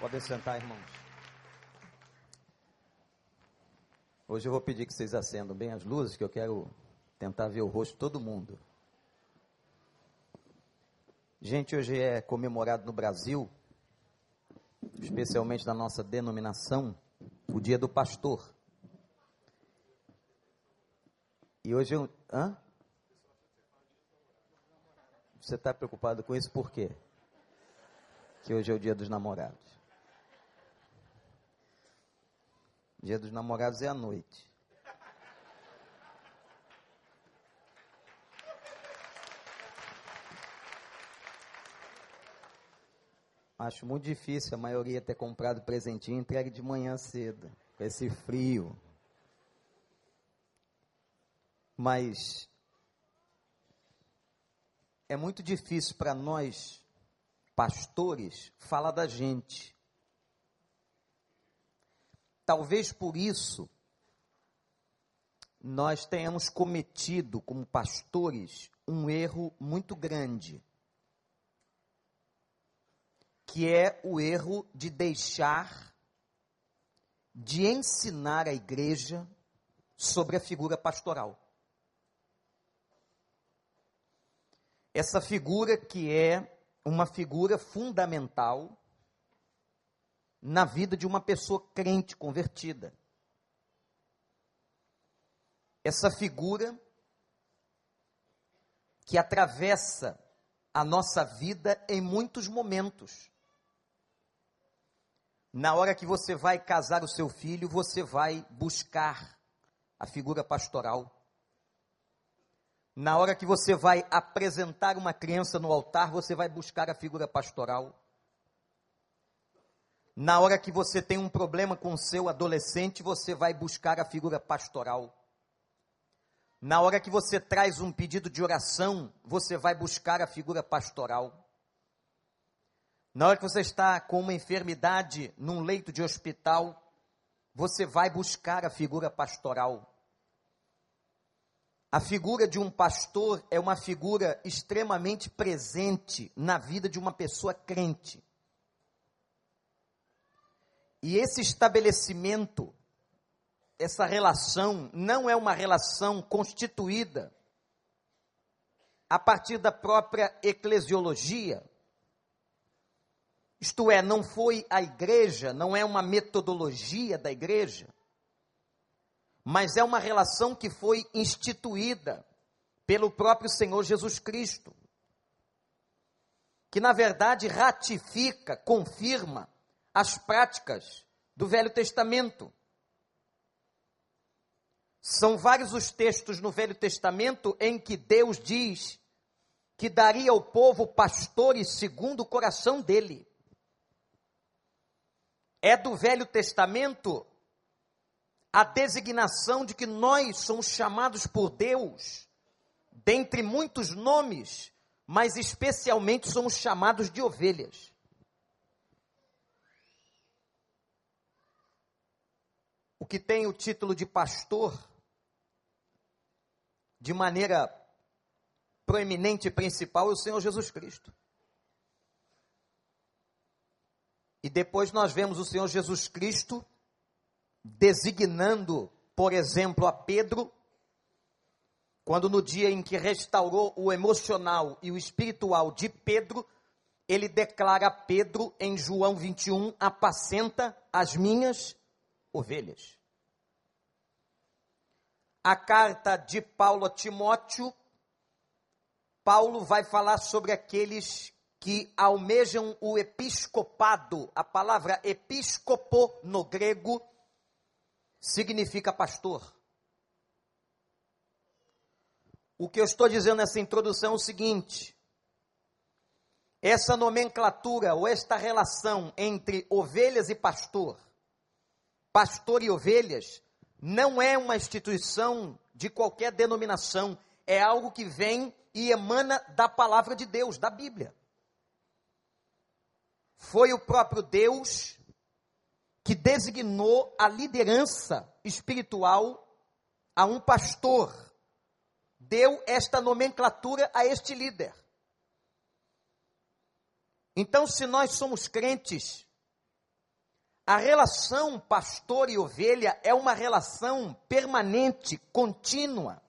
Podem sentar, irmãos. Hoje eu vou pedir que vocês acendam bem as luzes, que eu quero tentar ver o rosto de todo mundo. Gente, hoje é comemorado no Brasil, especialmente na nossa denominação, o Dia do Pastor. E hoje eu. Hã? Você está preocupado com isso por quê? Que hoje é o Dia dos Namorados. Dia dos Namorados é à noite. Acho muito difícil a maioria ter comprado presentinho entregue de manhã cedo, com esse frio. Mas é muito difícil para nós, pastores, falar da gente. Talvez por isso nós tenhamos cometido, como pastores, um erro muito grande, que é o erro de deixar de ensinar a igreja sobre a figura pastoral. Essa figura que é uma figura fundamental na vida de uma pessoa crente convertida. Essa figura que atravessa a nossa vida em muitos momentos. Na hora que você vai casar o seu filho, você vai buscar a figura pastoral. Na hora que você vai apresentar uma criança no altar, você vai buscar a figura pastoral. Na hora que você tem um problema com o seu adolescente, você vai buscar a figura pastoral. Na hora que você traz um pedido de oração, você vai buscar a figura pastoral. Na hora que você está com uma enfermidade num leito de hospital, você vai buscar a figura pastoral. A figura de um pastor é uma figura extremamente presente na vida de uma pessoa crente. E esse estabelecimento, essa relação, não é uma relação constituída a partir da própria eclesiologia. Isto é, não foi a igreja, não é uma metodologia da igreja, mas é uma relação que foi instituída pelo próprio Senhor Jesus Cristo, que na verdade ratifica, confirma as práticas do Velho Testamento. São vários os textos no Velho Testamento em que Deus diz que daria ao povo pastores segundo o coração dele. É do Velho Testamento a designação de que nós somos chamados por Deus, dentre muitos nomes, mas especialmente somos chamados de ovelhas. O que tem o título de pastor, de maneira proeminente e principal, é o Senhor Jesus Cristo. E depois nós vemos o Senhor Jesus Cristo designando, por exemplo, a Pedro, quando no dia em que restaurou o emocional e o espiritual de Pedro, ele declara a Pedro em João 21: apacenta as minhas ovelhas. A carta de Paulo a Timóteo, Paulo vai falar sobre aqueles que almejam o episcopado. A palavra episcopo no grego significa pastor. O que eu estou dizendo nessa introdução é o seguinte: essa nomenclatura ou esta relação entre ovelhas e pastor pastor e ovelhas, não é uma instituição de qualquer denominação, é algo que vem e emana da palavra de Deus, da Bíblia. Foi o próprio Deus que designou a liderança espiritual a um pastor, deu esta nomenclatura a este líder. Então, se nós somos crentes, A relação pastor e ovelha é uma relação permanente, contínua,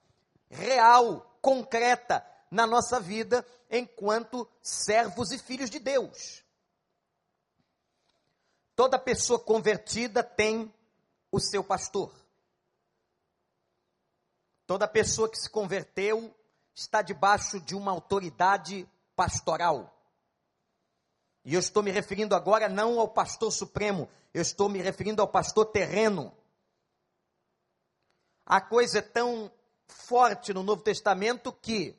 real, concreta na nossa vida enquanto servos e filhos de Deus. Toda pessoa convertida tem o seu pastor. Toda pessoa que se converteu está debaixo de uma autoridade pastoral. E eu estou me referindo agora não ao pastor supremo, eu estou me referindo ao pastor terreno. A coisa é tão forte no Novo Testamento que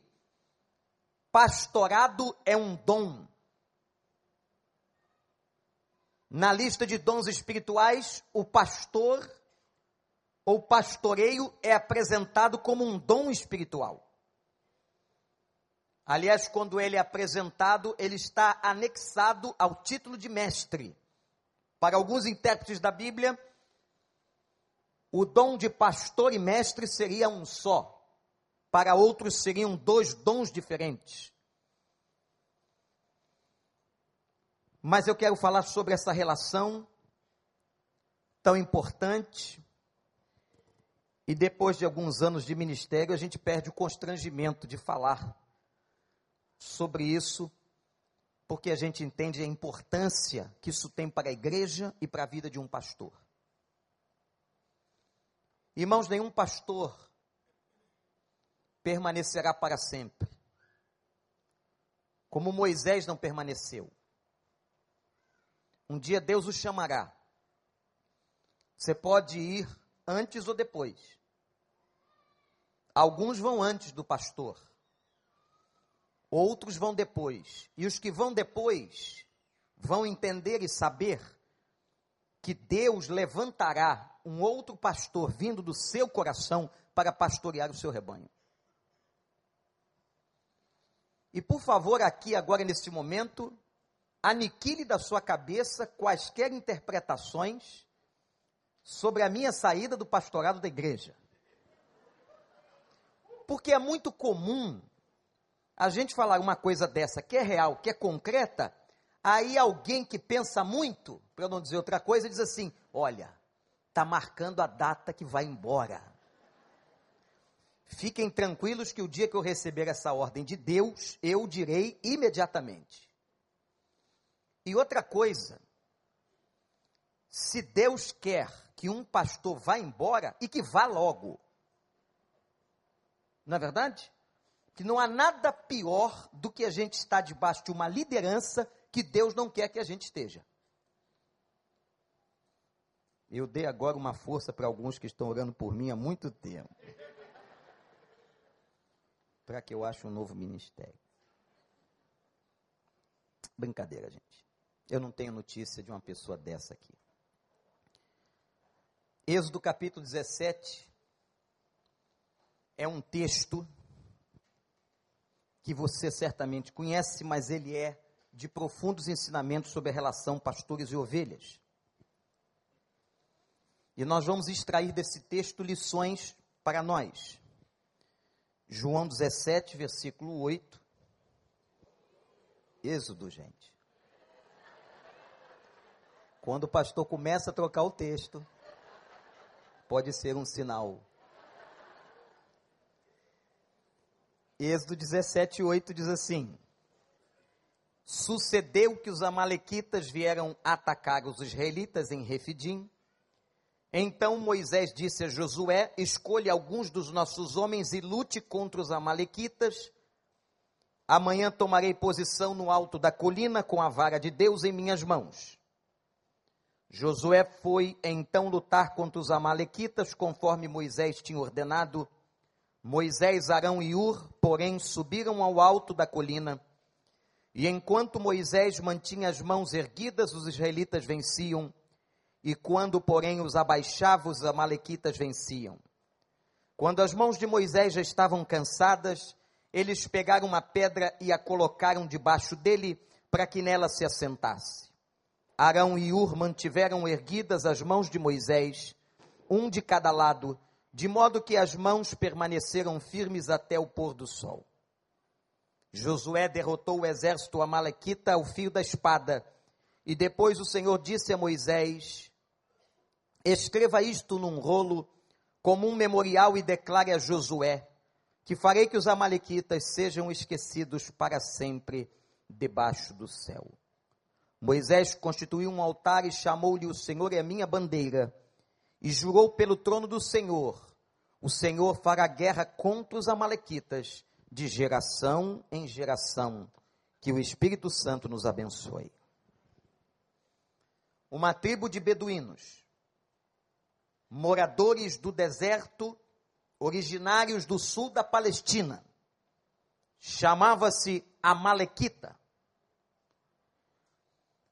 pastorado é um dom. Na lista de dons espirituais, o pastor ou pastoreio é apresentado como um dom espiritual. Aliás, quando ele é apresentado, ele está anexado ao título de mestre. Para alguns intérpretes da Bíblia, o dom de pastor e mestre seria um só. Para outros seriam dois dons diferentes. Mas eu quero falar sobre essa relação tão importante. E depois de alguns anos de ministério, a gente perde o constrangimento de falar sobre isso, porque a gente entende a importância que isso tem para a igreja e para a vida de um pastor. Irmãos, nenhum pastor permanecerá para sempre. Como Moisés não permaneceu. Um dia Deus o chamará. Você pode ir antes ou depois. Alguns vão antes do pastor outros vão depois. E os que vão depois vão entender e saber que Deus levantará um outro pastor vindo do seu coração para pastorear o seu rebanho. E por favor, aqui agora nesse momento, aniquile da sua cabeça quaisquer interpretações sobre a minha saída do pastorado da igreja. Porque é muito comum a gente falar uma coisa dessa que é real, que é concreta, aí alguém que pensa muito, para não dizer outra coisa, diz assim: olha, está marcando a data que vai embora. Fiquem tranquilos que o dia que eu receber essa ordem de Deus, eu direi imediatamente. E outra coisa, se Deus quer que um pastor vá embora e que vá logo, não é verdade? Que não há nada pior do que a gente estar debaixo de uma liderança que Deus não quer que a gente esteja. Eu dei agora uma força para alguns que estão orando por mim há muito tempo. Para que eu ache um novo ministério. Brincadeira, gente. Eu não tenho notícia de uma pessoa dessa aqui. Êxodo capítulo 17 é um texto que você certamente conhece, mas ele é de profundos ensinamentos sobre a relação pastores e ovelhas. E nós vamos extrair desse texto lições para nós. João 17, versículo 8. Êxodo, gente. Quando o pastor começa a trocar o texto, pode ser um sinal Êxodo 17, 8 diz assim: Sucedeu que os amalequitas vieram atacar os israelitas em Refidim. Então Moisés disse a Josué: Escolha alguns dos nossos homens e lute contra os amalequitas. Amanhã tomarei posição no alto da colina com a vara de Deus em minhas mãos. Josué foi então lutar contra os amalequitas, conforme Moisés tinha ordenado. Moisés, Arão e Ur, porém, subiram ao alto da colina, e enquanto Moisés mantinha as mãos erguidas, os israelitas venciam, e quando, porém, os abaixava, os amalequitas venciam. Quando as mãos de Moisés já estavam cansadas, eles pegaram uma pedra e a colocaram debaixo dele, para que nela se assentasse. Arão e Ur mantiveram erguidas as mãos de Moisés, um de cada lado, de modo que as mãos permaneceram firmes até o pôr do sol. Josué derrotou o exército amalequita ao fio da espada, e depois o Senhor disse a Moisés: escreva isto num rolo como um memorial e declare a Josué que farei que os amalequitas sejam esquecidos para sempre debaixo do céu. Moisés constituiu um altar e chamou-lhe o Senhor é minha bandeira, e jurou pelo trono do Senhor: o Senhor fará guerra contra os amalequitas de geração em geração. Que o Espírito Santo nos abençoe. Uma tribo de beduínos, moradores do deserto, originários do sul da Palestina, chamava-se Amalequita.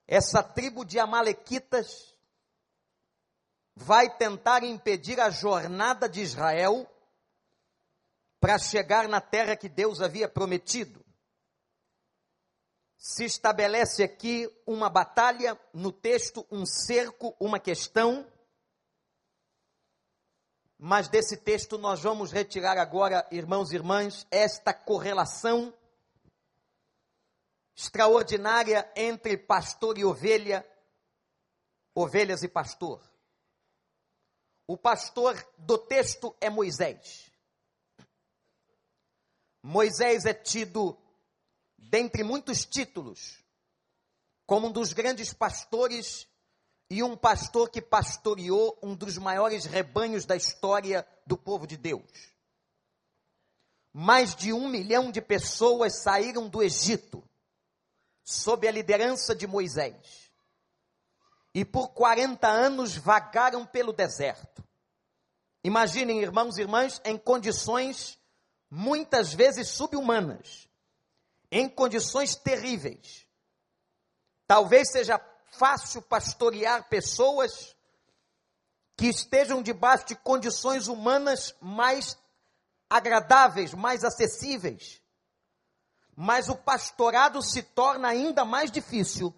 Essa tribo de Amalequitas vai tentar impedir a jornada de Israel para chegar na terra que Deus havia prometido. Se estabelece aqui uma batalha, no texto, um cerco, uma questão. Mas desse texto nós vamos retirar agora, irmãos e irmãs, esta correlação extraordinária entre pastor e ovelha, ovelhas e pastor. O pastor do texto é Moisés. Moisés é tido, dentre muitos títulos, como um dos grandes pastores e um pastor que pastoreou um dos maiores rebanhos da história do povo de Deus. Mais de um milhão de pessoas saíram do Egito sob a liderança de Moisés. E por 40 anos vagaram pelo deserto. Imaginem, irmãos e irmãs, em condições muitas vezes subhumanas, em condições terríveis. Talvez seja fácil pastorear pessoas que estejam debaixo de condições humanas mais agradáveis, mais acessíveis mas o pastorado se torna ainda mais difícil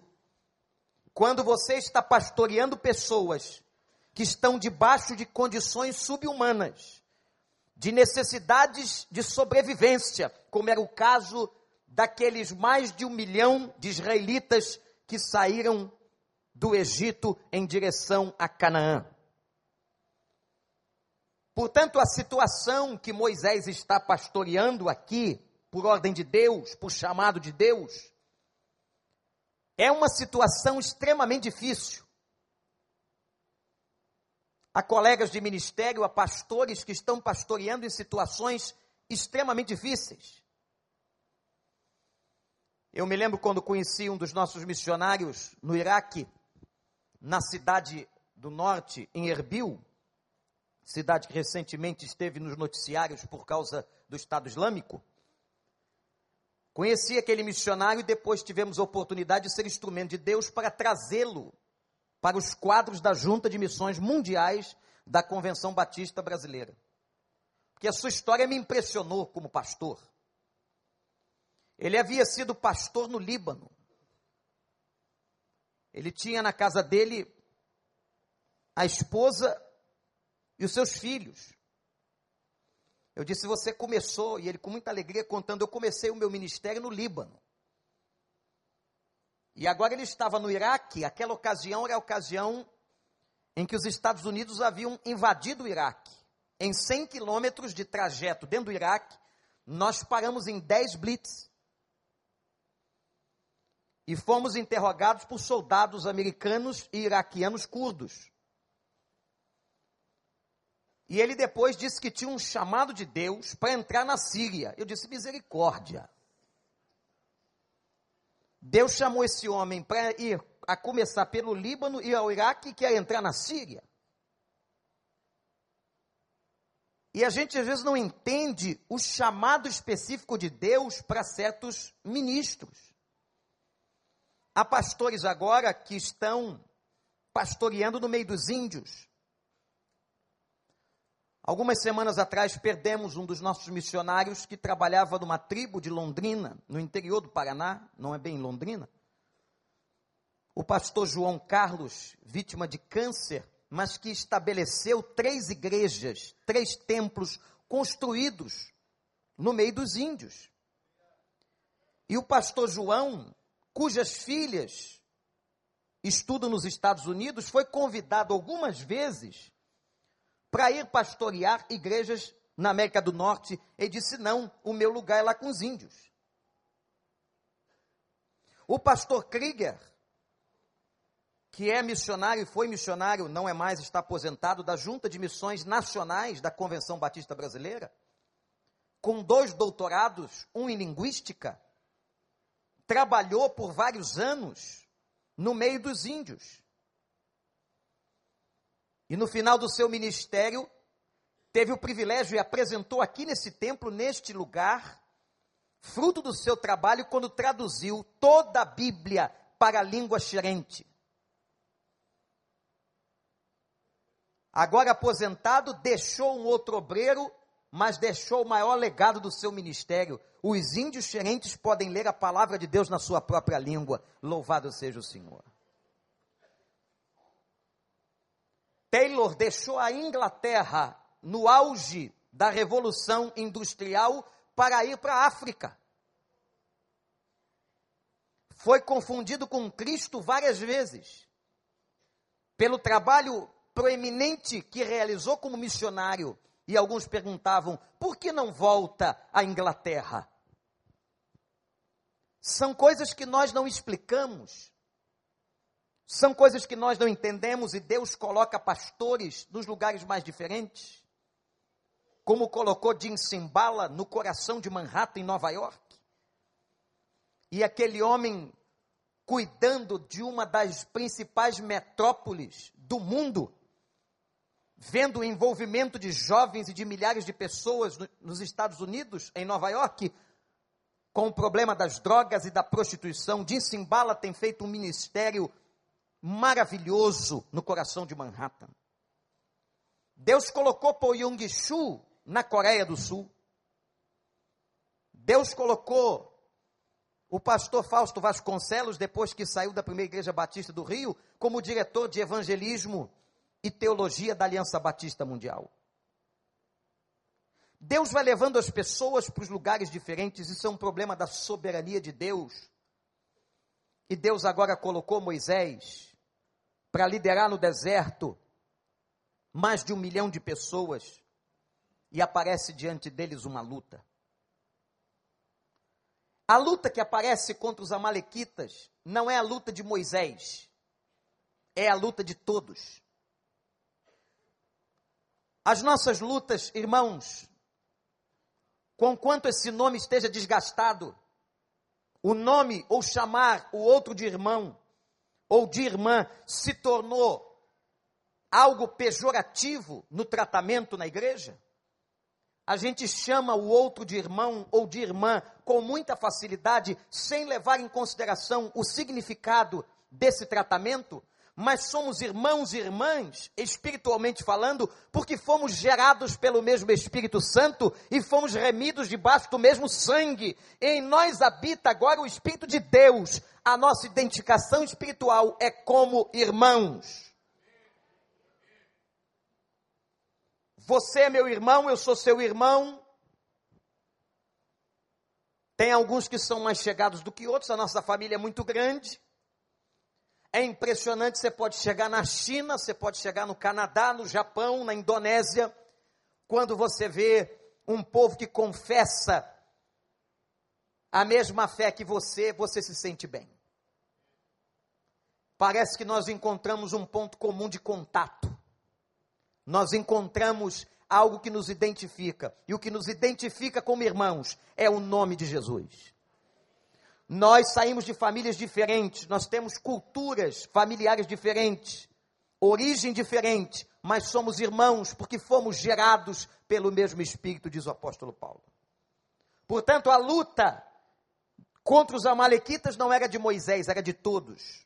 quando você está pastoreando pessoas que estão debaixo de condições subhumanas, de necessidades de sobrevivência, como era o caso daqueles mais de um milhão de israelitas que saíram do Egito em direção a Canaã. Portanto, a situação que Moisés está pastoreando aqui por ordem de Deus, por chamado de Deus, é uma situação extremamente difícil. Há colegas de ministério, há pastores que estão pastoreando em situações extremamente difíceis. Eu me lembro quando conheci um dos nossos missionários no Iraque, na cidade do norte, em Erbil, cidade que recentemente esteve nos noticiários por causa do Estado Islâmico. Conheci aquele missionário e depois tivemos a oportunidade de ser instrumento de Deus para trazê-lo para os quadros da Junta de Missões Mundiais da Convenção Batista Brasileira. Porque a sua história me impressionou como pastor. Ele havia sido pastor no Líbano. Ele tinha na casa dele a esposa e os seus filhos. Eu disse: Você começou, e ele com muita alegria contando: Eu comecei o meu ministério no Líbano. E agora ele estava no Iraque. Aquela ocasião era a ocasião em que os Estados Unidos haviam invadido o Iraque. Em 100 quilômetros de trajeto dentro do Iraque, nós paramos em 10 blitz. E fomos interrogados por soldados americanos e iraquianos curdos. E ele depois disse que tinha um chamado de Deus para entrar na Síria. Eu disse: misericórdia. Deus chamou esse homem para ir a começar pelo Líbano e ao Iraque e quer entrar na Síria. E a gente às vezes não entende o chamado específico de Deus para certos ministros. Há pastores agora que estão pastoreando no meio dos índios. Algumas semanas atrás perdemos um dos nossos missionários que trabalhava numa tribo de Londrina, no interior do Paraná, não é bem Londrina. O pastor João Carlos, vítima de câncer, mas que estabeleceu três igrejas, três templos construídos no meio dos índios. E o pastor João, cujas filhas estuda nos Estados Unidos, foi convidado algumas vezes para ir pastorear igrejas na América do Norte. Ele disse: Não, o meu lugar é lá com os índios. O pastor Krieger, que é missionário e foi missionário, não é mais, está aposentado, da Junta de Missões Nacionais da Convenção Batista Brasileira, com dois doutorados, um em linguística, trabalhou por vários anos no meio dos índios. E no final do seu ministério, teve o privilégio e apresentou aqui nesse templo, neste lugar, fruto do seu trabalho, quando traduziu toda a Bíblia para a língua xerente. Agora aposentado, deixou um outro obreiro, mas deixou o maior legado do seu ministério. Os índios xerentes podem ler a palavra de Deus na sua própria língua. Louvado seja o Senhor. Taylor deixou a Inglaterra no auge da Revolução Industrial para ir para a África. Foi confundido com Cristo várias vezes, pelo trabalho proeminente que realizou como missionário. E alguns perguntavam: por que não volta à Inglaterra? São coisas que nós não explicamos, são coisas que nós não entendemos, e Deus coloca pastores nos lugares mais diferentes como colocou Jim Simbala no coração de Manhattan, em Nova York. E aquele homem cuidando de uma das principais metrópoles do mundo, vendo o envolvimento de jovens e de milhares de pessoas no, nos Estados Unidos, em Nova York, com o problema das drogas e da prostituição. Jim Simbala tem feito um ministério maravilhoso no coração de Manhattan. Deus colocou Shu na Coreia do Sul. Deus colocou o pastor Fausto Vasconcelos, depois que saiu da primeira igreja batista do Rio, como diretor de evangelismo e teologia da Aliança Batista Mundial. Deus vai levando as pessoas para os lugares diferentes, isso é um problema da soberania de Deus. E Deus agora colocou Moisés para liderar no deserto mais de um milhão de pessoas e aparece diante deles uma luta. A luta que aparece contra os Amalequitas não é a luta de Moisés, é a luta de todos. As nossas lutas, irmãos, com quanto esse nome esteja desgastado, o nome ou chamar o outro de irmão ou de irmã se tornou algo pejorativo no tratamento na igreja, a gente chama o outro de irmão ou de irmã com muita facilidade, sem levar em consideração o significado desse tratamento, mas somos irmãos e irmãs, espiritualmente falando, porque fomos gerados pelo mesmo Espírito Santo e fomos remidos debaixo do mesmo sangue. Em nós habita agora o Espírito de Deus. A nossa identificação espiritual é como irmãos. Você é meu irmão, eu sou seu irmão. Tem alguns que são mais chegados do que outros, a nossa família é muito grande. É impressionante, você pode chegar na China, você pode chegar no Canadá, no Japão, na Indonésia, quando você vê um povo que confessa a mesma fé que você, você se sente bem. Parece que nós encontramos um ponto comum de contato nós encontramos algo que nos identifica. E o que nos identifica como irmãos é o nome de Jesus. Nós saímos de famílias diferentes, nós temos culturas familiares diferentes, origem diferente, mas somos irmãos porque fomos gerados pelo mesmo Espírito, diz o apóstolo Paulo. Portanto, a luta contra os Amalequitas não era de Moisés, era de todos.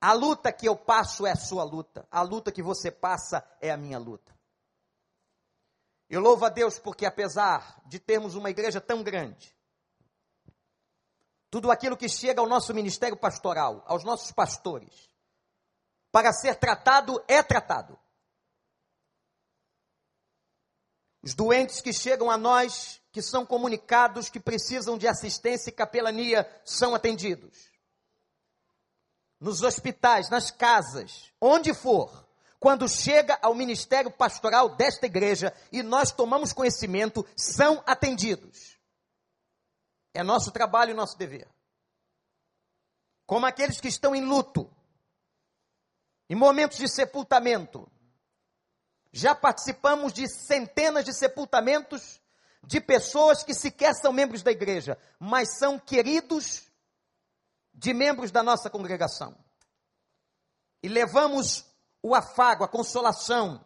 A luta que eu passo é a sua luta. A luta que você passa é a minha luta. Eu louvo a Deus porque, apesar de termos uma igreja tão grande, tudo aquilo que chega ao nosso ministério pastoral, aos nossos pastores, para ser tratado, é tratado. Os doentes que chegam a nós, que são comunicados, que precisam de assistência e capelania, são atendidos. nos hospitais, nas casas, onde for, quando chega ao ministério pastoral desta igreja e nós tomamos conhecimento, são atendidos. É nosso trabalho e nosso dever. Como aqueles que estão em luto, em momentos de sepultamento. Já participamos de centenas de sepultamentos de pessoas que sequer são membros da igreja, mas são queridos de membros da nossa congregação. E levamos o afago, a consolação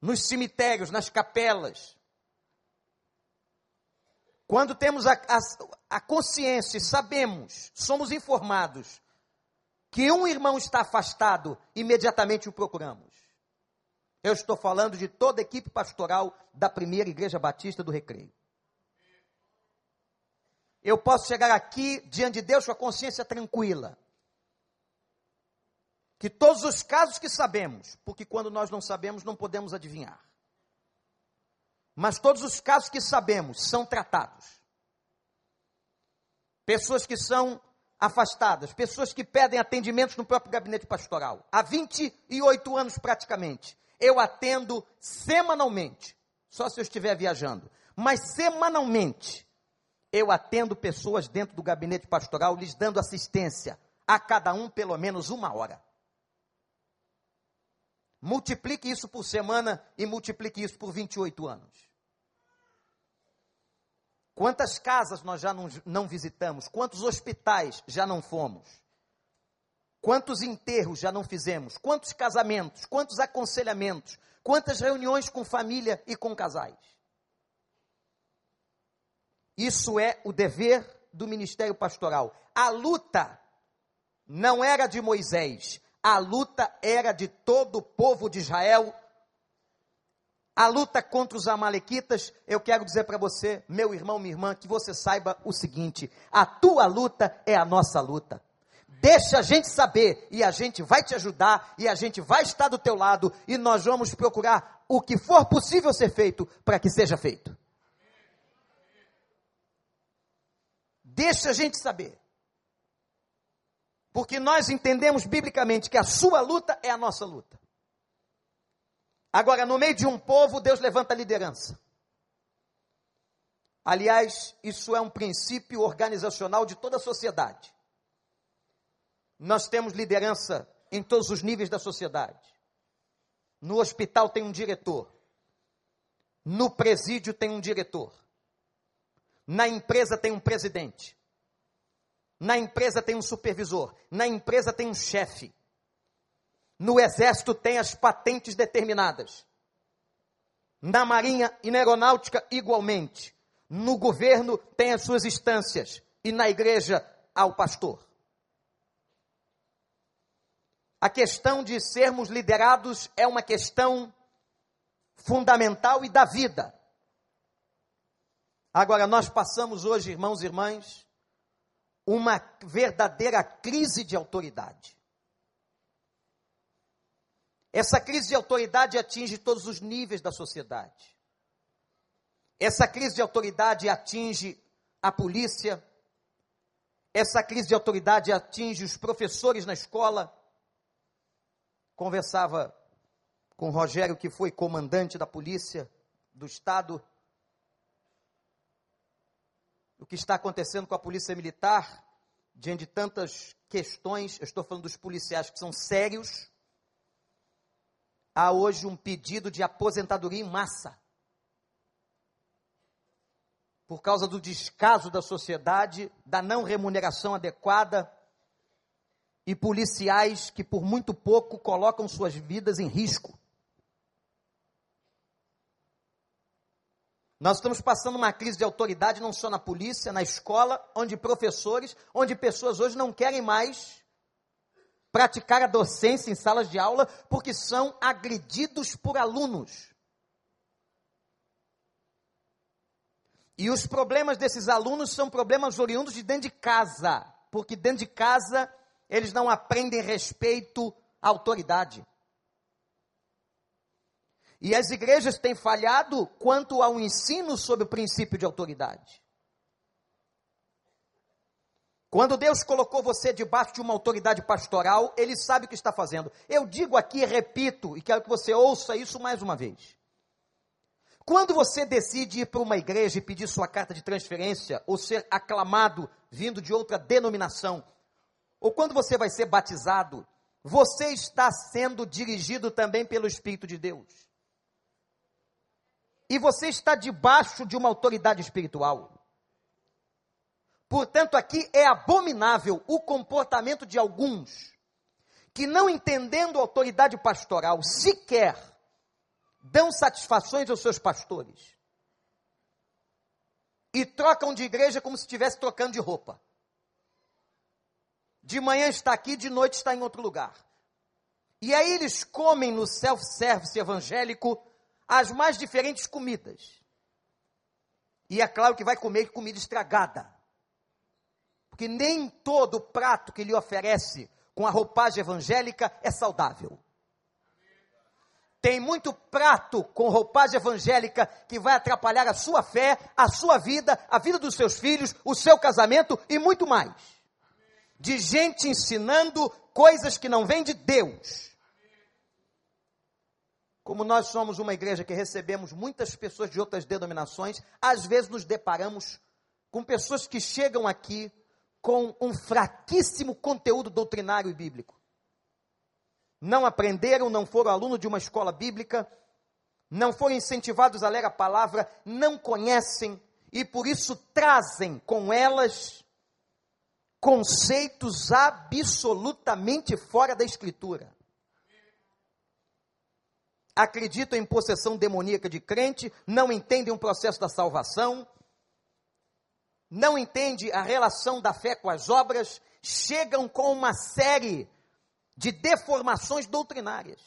nos cemitérios, nas capelas. Quando temos a, a, a consciência e sabemos, somos informados que um irmão está afastado, imediatamente o procuramos. Eu estou falando de toda a equipe pastoral da primeira Igreja Batista do Recreio. Eu posso chegar aqui diante de Deus com a consciência tranquila. Que todos os casos que sabemos, porque quando nós não sabemos, não podemos adivinhar. Mas todos os casos que sabemos são tratados. Pessoas que são afastadas, pessoas que pedem atendimentos no próprio gabinete pastoral. Há 28 anos praticamente eu atendo semanalmente, só se eu estiver viajando, mas semanalmente eu atendo pessoas dentro do gabinete pastoral, lhes dando assistência, a cada um pelo menos uma hora. Multiplique isso por semana e multiplique isso por 28 anos. Quantas casas nós já não, não visitamos? Quantos hospitais já não fomos? Quantos enterros já não fizemos? Quantos casamentos? Quantos aconselhamentos? Quantas reuniões com família e com casais? Isso é o dever do ministério pastoral. A luta não era de Moisés, a luta era de todo o povo de Israel. A luta contra os amalequitas, eu quero dizer para você, meu irmão, minha irmã, que você saiba o seguinte: a tua luta é a nossa luta. Deixa a gente saber e a gente vai te ajudar e a gente vai estar do teu lado e nós vamos procurar o que for possível ser feito para que seja feito. Deixa a gente saber. Porque nós entendemos biblicamente que a sua luta é a nossa luta. Agora, no meio de um povo, Deus levanta a liderança. Aliás, isso é um princípio organizacional de toda a sociedade. Nós temos liderança em todos os níveis da sociedade. No hospital tem um diretor. No presídio tem um diretor. Na empresa tem um presidente. Na empresa tem um supervisor. Na empresa tem um chefe. No exército tem as patentes determinadas. Na marinha e na aeronáutica, igualmente. No governo tem as suas instâncias. E na igreja, há o pastor. A questão de sermos liderados é uma questão fundamental e da vida. Agora, nós passamos hoje, irmãos e irmãs, uma verdadeira crise de autoridade. Essa crise de autoridade atinge todos os níveis da sociedade. Essa crise de autoridade atinge a polícia. Essa crise de autoridade atinge os professores na escola conversava com Rogério, que foi comandante da polícia do Estado, o que está acontecendo com a polícia militar, diante de tantas questões, eu estou falando dos policiais que são sérios, há hoje um pedido de aposentadoria em massa. Por causa do descaso da sociedade, da não remuneração adequada, e policiais que por muito pouco colocam suas vidas em risco. Nós estamos passando uma crise de autoridade não só na polícia, na escola, onde professores, onde pessoas hoje não querem mais praticar a docência em salas de aula porque são agredidos por alunos. E os problemas desses alunos são problemas oriundos de dentro de casa, porque dentro de casa eles não aprendem respeito à autoridade. E as igrejas têm falhado quanto ao ensino sobre o princípio de autoridade. Quando Deus colocou você debaixo de uma autoridade pastoral, Ele sabe o que está fazendo. Eu digo aqui, repito, e quero que você ouça isso mais uma vez. Quando você decide ir para uma igreja e pedir sua carta de transferência, ou ser aclamado vindo de outra denominação, ou quando você vai ser batizado, você está sendo dirigido também pelo Espírito de Deus. E você está debaixo de uma autoridade espiritual. Portanto, aqui é abominável o comportamento de alguns que, não entendendo a autoridade pastoral, sequer dão satisfações aos seus pastores e trocam de igreja como se estivesse trocando de roupa. De manhã está aqui, de noite está em outro lugar. E aí eles comem no self-service evangélico as mais diferentes comidas. E é claro que vai comer comida estragada. Porque nem todo prato que lhe oferece com a roupagem evangélica é saudável. Tem muito prato com roupagem evangélica que vai atrapalhar a sua fé, a sua vida, a vida dos seus filhos, o seu casamento e muito mais. De gente ensinando coisas que não vêm de Deus. Como nós somos uma igreja que recebemos muitas pessoas de outras denominações, às vezes nos deparamos com pessoas que chegam aqui com um fraquíssimo conteúdo doutrinário e bíblico. Não aprenderam, não foram alunos de uma escola bíblica, não foram incentivados a ler a palavra, não conhecem e por isso trazem com elas conceitos absolutamente fora da Escritura. Acreditam em possessão demoníaca de crente, não entendem o processo da salvação, não entende a relação da fé com as obras, chegam com uma série de deformações doutrinárias.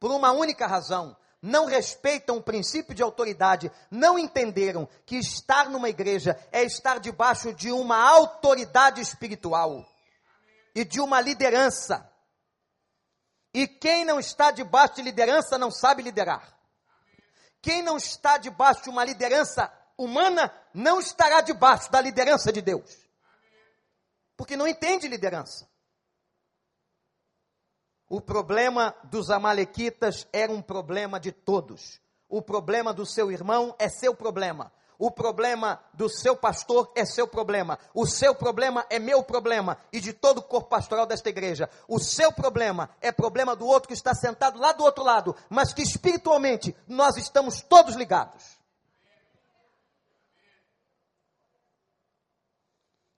Por uma única razão, não respeitam o princípio de autoridade, não entenderam que estar numa igreja é estar debaixo de uma autoridade espiritual e de uma liderança. E quem não está debaixo de liderança não sabe liderar. Quem não está debaixo de uma liderança humana não estará debaixo da liderança de Deus. Porque não entende liderança. O problema dos Amalequitas era um problema de todos. O problema do seu irmão é seu problema. O problema do seu pastor é seu problema. O seu problema é meu problema e de todo o corpo pastoral desta igreja. O seu problema é problema do outro que está sentado lá do outro lado, mas que espiritualmente nós estamos todos ligados.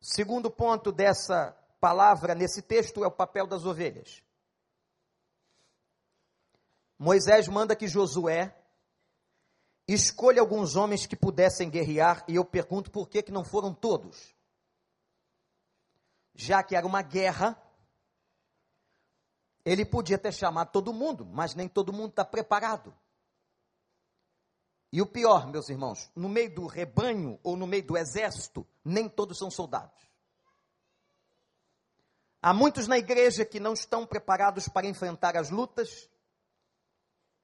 Segundo ponto dessa palavra nesse texto é o papel das ovelhas. Moisés manda que Josué escolha alguns homens que pudessem guerrear, e eu pergunto por que, que não foram todos. Já que era uma guerra, ele podia ter chamado todo mundo, mas nem todo mundo está preparado. E o pior, meus irmãos, no meio do rebanho ou no meio do exército, nem todos são soldados. Há muitos na igreja que não estão preparados para enfrentar as lutas,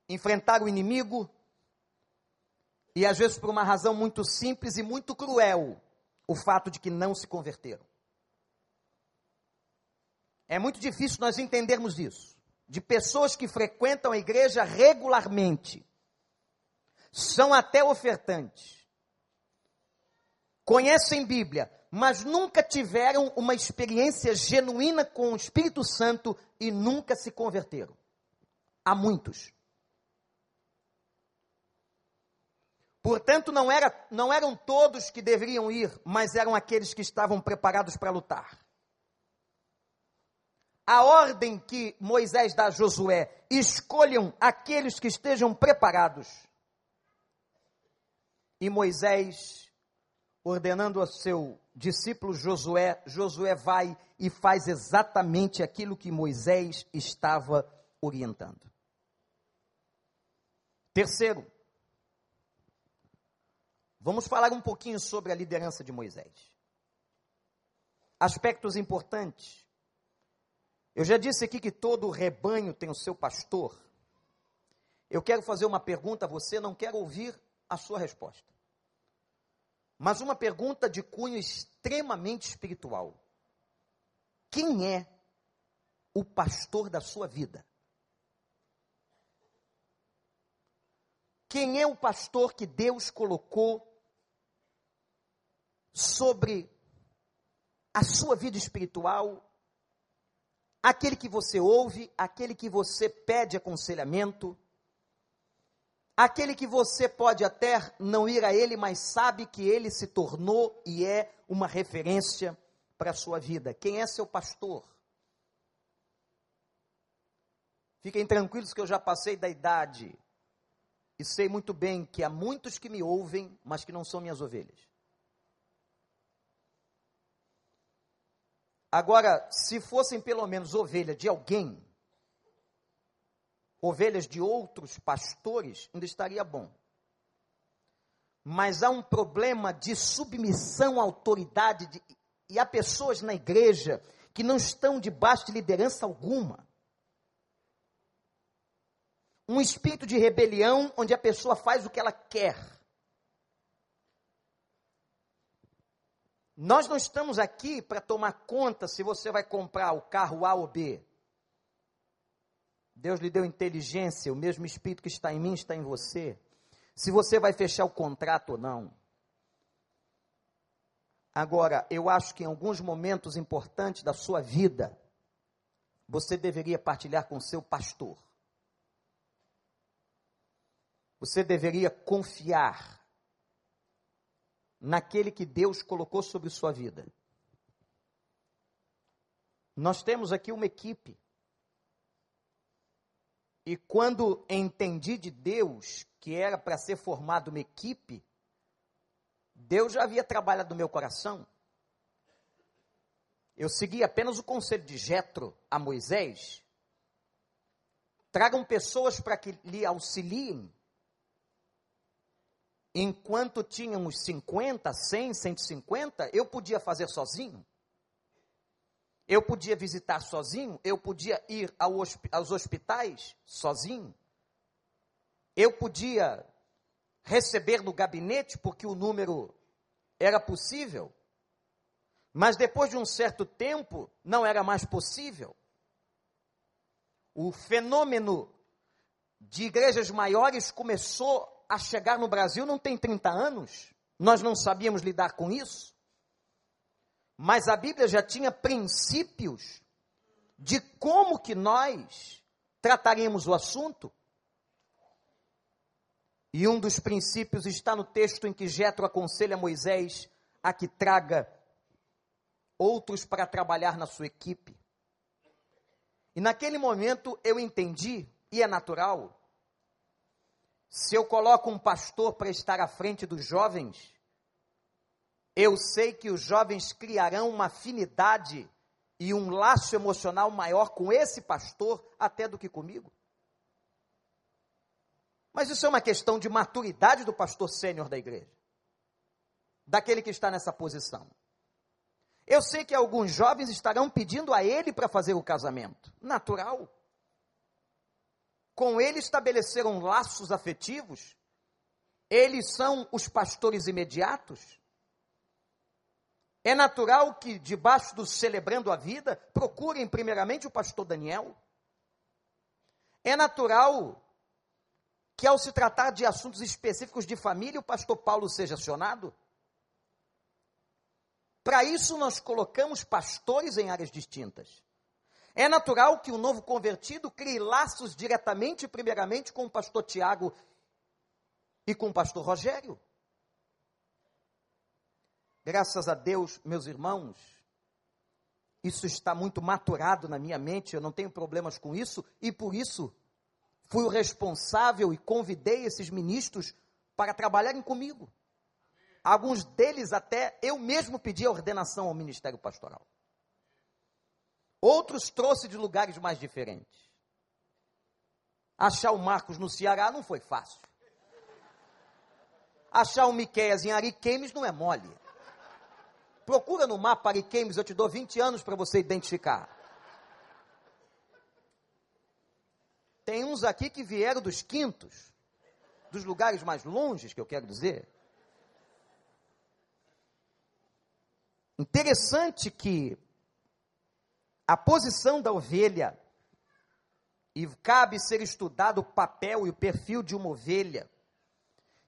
enfrentar o inimigo, e às vezes por uma razão muito simples e muito cruel, o fato de que não se converteram. É muito difícil nós entendermos isso. De pessoas que frequentam a igreja regularmente, são até ofertantes, conhecem Bíblia, mas nunca tiveram uma experiência genuína com o Espírito Santo e nunca se converteram. Há muitos. Portanto, não, era, não eram todos que deveriam ir, mas eram aqueles que estavam preparados para lutar. A ordem que Moisés dá a Josué: escolham aqueles que estejam preparados e Moisés, ordenando a seu discípulo Josué, Josué vai e faz exatamente aquilo que Moisés estava orientando. Terceiro, vamos falar um pouquinho sobre a liderança de Moisés. Aspectos importantes. Eu já disse aqui que todo rebanho tem o seu pastor. Eu quero fazer uma pergunta a você, não quero ouvir a sua resposta. Mas uma pergunta de cunho extremamente espiritual. Quem é o pastor da sua vida? Quem é o pastor que Deus colocou sobre a sua vida espiritual? Aquele que você ouve, aquele que você pede aconselhamento, aquele que você pode até não ir a ele, mas sabe que ele se tornou e é uma referência para a sua vida. Quem é seu pastor? Fiquem tranquilos que eu já passei da idade e sei muito bem que há muitos que me ouvem, mas que não são minhas ovelhas. Agora, se fossem pelo menos ovelha de alguém, ovelhas de outros pastores, ainda estaria bom. Mas há um problema de submissão à autoridade, de, e há pessoas na igreja que não estão debaixo de liderança alguma um espírito de rebelião onde a pessoa faz o que ela quer. Nós não estamos aqui para tomar conta se você vai comprar o carro A ou B. Deus lhe deu inteligência, o mesmo espírito que está em mim está em você. Se você vai fechar o contrato ou não. Agora, eu acho que em alguns momentos importantes da sua vida, você deveria partilhar com seu pastor. Você deveria confiar naquele que Deus colocou sobre sua vida. Nós temos aqui uma equipe. E quando entendi de Deus que era para ser formada uma equipe, Deus já havia trabalhado no meu coração. Eu segui apenas o conselho de Jetro a Moisés. Tragam pessoas para que lhe auxiliem enquanto tínhamos 50, 100, 150, eu podia fazer sozinho. Eu podia visitar sozinho, eu podia ir ao, aos hospitais sozinho. Eu podia receber no gabinete porque o número era possível. Mas depois de um certo tempo, não era mais possível. O fenômeno de igrejas maiores começou a chegar no Brasil não tem 30 anos, nós não sabíamos lidar com isso. Mas a Bíblia já tinha princípios de como que nós trataríamos o assunto. E um dos princípios está no texto em que Jetro aconselha Moisés a que traga outros para trabalhar na sua equipe. E naquele momento eu entendi, e é natural, se eu coloco um pastor para estar à frente dos jovens, eu sei que os jovens criarão uma afinidade e um laço emocional maior com esse pastor até do que comigo. Mas isso é uma questão de maturidade do pastor sênior da igreja, daquele que está nessa posição. Eu sei que alguns jovens estarão pedindo a ele para fazer o casamento, natural com ele estabeleceram laços afetivos, eles são os pastores imediatos. É natural que, debaixo do Celebrando a Vida, procurem primeiramente o pastor Daniel. É natural que, ao se tratar de assuntos específicos de família, o pastor Paulo seja acionado. Para isso, nós colocamos pastores em áreas distintas. É natural que o novo convertido crie laços diretamente, primeiramente, com o pastor Tiago e com o pastor Rogério. Graças a Deus, meus irmãos, isso está muito maturado na minha mente, eu não tenho problemas com isso, e por isso fui o responsável e convidei esses ministros para trabalharem comigo. Alguns deles até eu mesmo pedi a ordenação ao ministério pastoral. Outros trouxe de lugares mais diferentes. Achar o Marcos no Ceará não foi fácil. Achar o Miqueias em Ariquemes não é mole. Procura no mapa Ariquemes, eu te dou 20 anos para você identificar. Tem uns aqui que vieram dos quintos, dos lugares mais longes, que eu quero dizer. Interessante que a posição da ovelha, e cabe ser estudado o papel e o perfil de uma ovelha,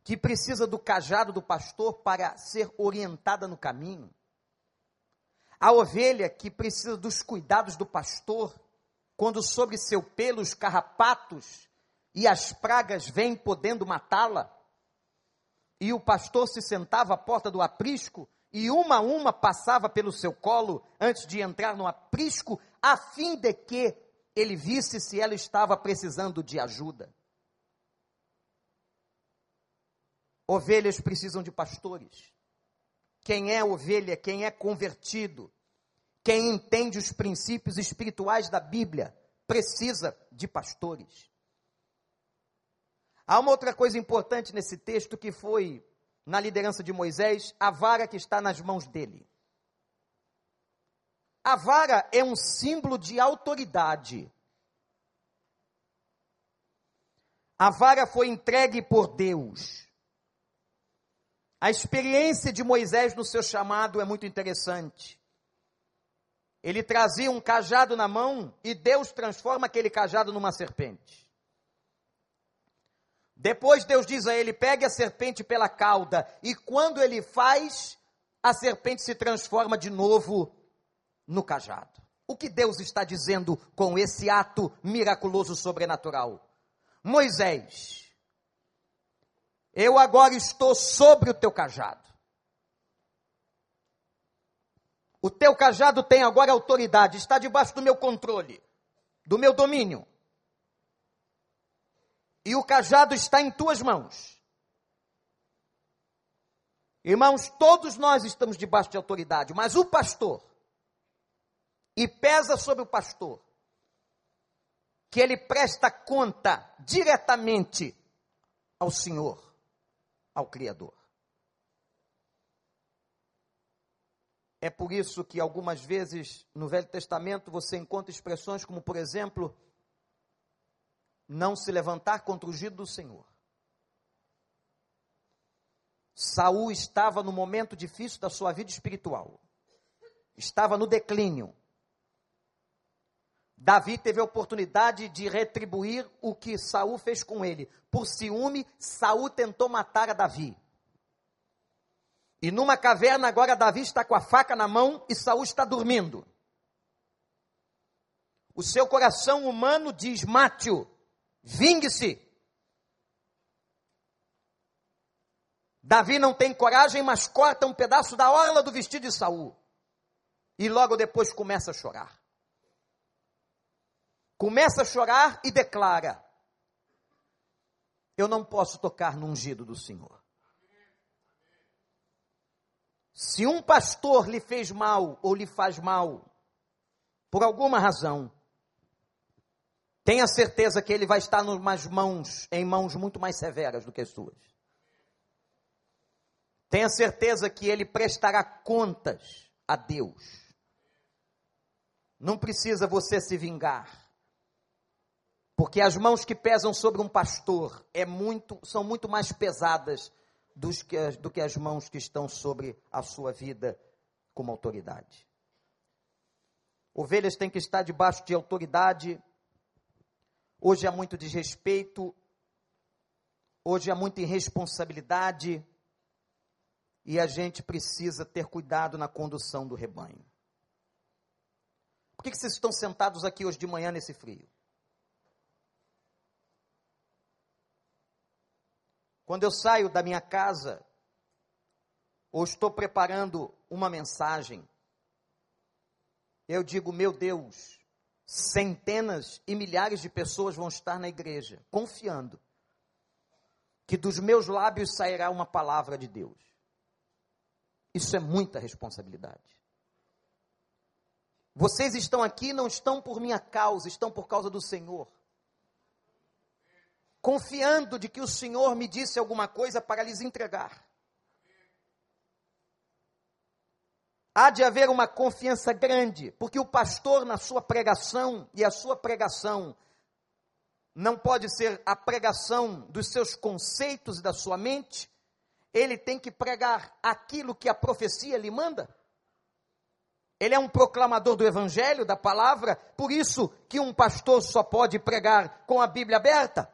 que precisa do cajado do pastor para ser orientada no caminho. A ovelha que precisa dos cuidados do pastor, quando sobre seu pelo os carrapatos e as pragas vêm podendo matá-la. E o pastor se sentava à porta do aprisco e uma a uma passava pelo seu colo antes de entrar no aprisco, a fim de que ele visse se ela estava precisando de ajuda. Ovelhas precisam de pastores. Quem é ovelha, quem é convertido, quem entende os princípios espirituais da Bíblia, precisa de pastores. Há uma outra coisa importante nesse texto que foi na liderança de Moisés, a vara que está nas mãos dele. A vara é um símbolo de autoridade. A vara foi entregue por Deus. A experiência de Moisés no seu chamado é muito interessante. Ele trazia um cajado na mão e Deus transforma aquele cajado numa serpente. Depois Deus diz a ele: pegue a serpente pela cauda, e quando ele faz, a serpente se transforma de novo no cajado. O que Deus está dizendo com esse ato miraculoso sobrenatural? Moisés, eu agora estou sobre o teu cajado. O teu cajado tem agora autoridade, está debaixo do meu controle, do meu domínio e o cajado está em tuas mãos. Irmãos, todos nós estamos debaixo de autoridade, mas o pastor, e pesa sobre o pastor, que ele presta conta diretamente ao Senhor, ao Criador. É por isso que algumas vezes no Velho Testamento você encontra expressões como, por exemplo, não se levantar contra o ungido do Senhor. Saul estava no momento difícil da sua vida espiritual. Estava no declínio. Davi teve a oportunidade de retribuir o que Saul fez com ele. Por ciúme, Saul tentou matar a Davi. E numa caverna agora Davi está com a faca na mão e Saul está dormindo. O seu coração humano diz: mate-o. Vingue-se. Davi não tem coragem, mas corta um pedaço da orla do vestido de Saul. E logo depois começa a chorar. Começa a chorar e declara: Eu não posso tocar no ungido do Senhor. Se um pastor lhe fez mal ou lhe faz mal, por alguma razão, Tenha certeza que ele vai estar nas mãos, em mãos muito mais severas do que as suas. Tenha certeza que ele prestará contas a Deus. Não precisa você se vingar. Porque as mãos que pesam sobre um pastor é muito, são muito mais pesadas que, do que as mãos que estão sobre a sua vida como autoridade. Ovelhas têm que estar debaixo de autoridade Hoje há muito desrespeito, hoje há muita irresponsabilidade e a gente precisa ter cuidado na condução do rebanho. Por que, que vocês estão sentados aqui hoje de manhã nesse frio? Quando eu saio da minha casa, ou estou preparando uma mensagem, eu digo, meu Deus, centenas e milhares de pessoas vão estar na igreja, confiando que dos meus lábios sairá uma palavra de Deus. Isso é muita responsabilidade. Vocês estão aqui, não estão por minha causa, estão por causa do Senhor. Confiando de que o Senhor me disse alguma coisa para lhes entregar. Há de haver uma confiança grande, porque o pastor, na sua pregação, e a sua pregação não pode ser a pregação dos seus conceitos e da sua mente, ele tem que pregar aquilo que a profecia lhe manda. Ele é um proclamador do evangelho, da palavra, por isso que um pastor só pode pregar com a Bíblia aberta.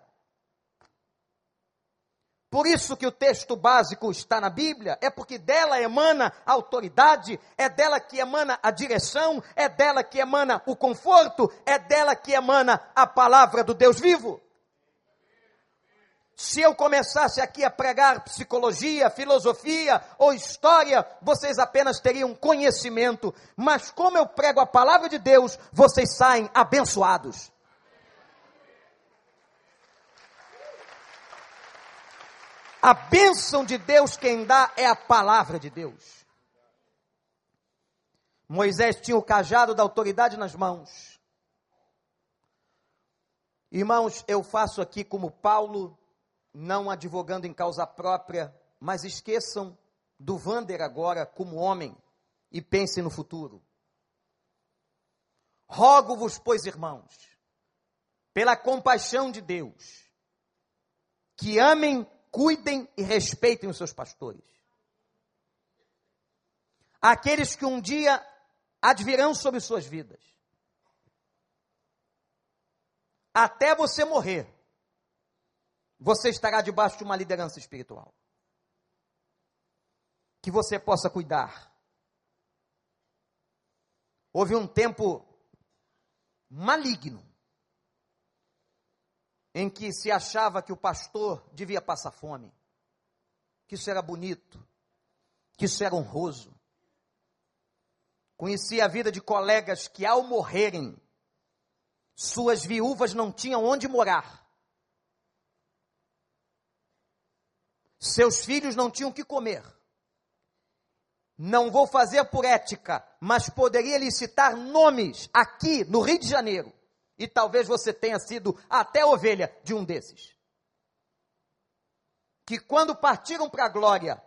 Por isso que o texto básico está na Bíblia, é porque dela emana a autoridade, é dela que emana a direção, é dela que emana o conforto, é dela que emana a palavra do Deus vivo. Se eu começasse aqui a pregar psicologia, filosofia ou história, vocês apenas teriam conhecimento, mas como eu prego a palavra de Deus, vocês saem abençoados. A bênção de Deus quem dá é a palavra de Deus. Moisés tinha o cajado da autoridade nas mãos. Irmãos, eu faço aqui como Paulo, não advogando em causa própria, mas esqueçam do Vander agora como homem e pensem no futuro. Rogo-vos, pois, irmãos, pela compaixão de Deus, que amem cuidem e respeitem os seus pastores. Aqueles que um dia advirão sobre suas vidas. Até você morrer, você estará debaixo de uma liderança espiritual. Que você possa cuidar. Houve um tempo maligno em que se achava que o pastor devia passar fome, que isso era bonito, que isso era honroso. Conheci a vida de colegas que, ao morrerem, suas viúvas não tinham onde morar. Seus filhos não tinham o que comer. Não vou fazer por ética, mas poderia lhe citar nomes aqui no Rio de Janeiro e talvez você tenha sido até ovelha de um desses. Que quando partiram para a glória,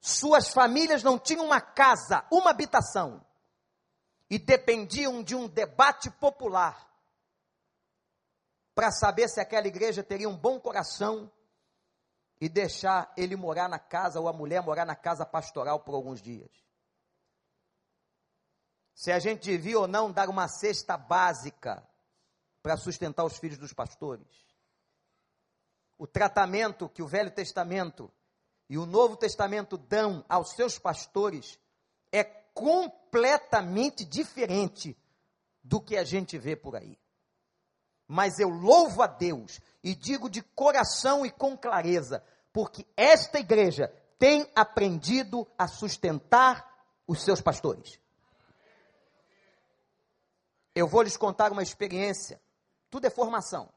suas famílias não tinham uma casa, uma habitação, e dependiam de um debate popular para saber se aquela igreja teria um bom coração e deixar ele morar na casa ou a mulher morar na casa pastoral por alguns dias. Se a gente devia ou não dar uma cesta básica para sustentar os filhos dos pastores. O tratamento que o Velho Testamento e o Novo Testamento dão aos seus pastores é completamente diferente do que a gente vê por aí. Mas eu louvo a Deus e digo de coração e com clareza, porque esta igreja tem aprendido a sustentar os seus pastores. Eu vou lhes contar uma experiência tudo é formação.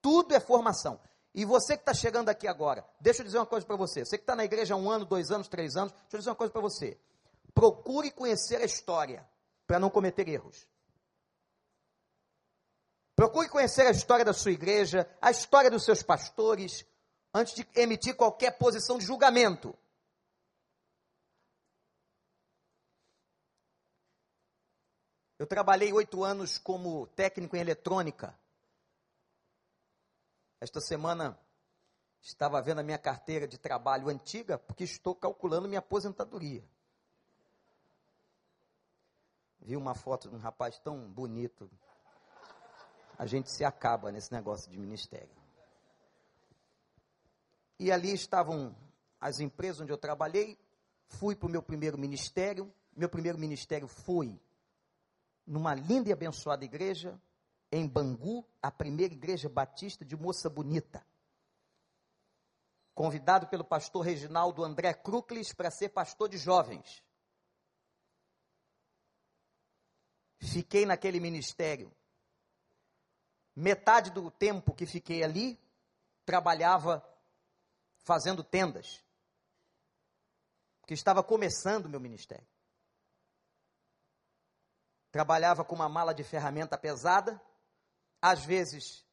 Tudo é formação. E você que está chegando aqui agora, deixa eu dizer uma coisa para você. Você que está na igreja há um ano, dois anos, três anos, deixa eu dizer uma coisa para você. Procure conhecer a história para não cometer erros. Procure conhecer a história da sua igreja, a história dos seus pastores, antes de emitir qualquer posição de julgamento. Eu trabalhei oito anos como técnico em eletrônica. Esta semana estava vendo a minha carteira de trabalho antiga, porque estou calculando minha aposentadoria. Vi uma foto de um rapaz tão bonito. A gente se acaba nesse negócio de ministério. E ali estavam as empresas onde eu trabalhei. Fui para o meu primeiro ministério. Meu primeiro ministério foi numa linda e abençoada igreja em Bangu, a primeira igreja batista de Moça Bonita. Convidado pelo pastor Reginaldo André Cruclis para ser pastor de jovens. Fiquei naquele ministério. Metade do tempo que fiquei ali, trabalhava fazendo tendas. Que estava começando o meu ministério trabalhava com uma mala de ferramenta pesada, às vezes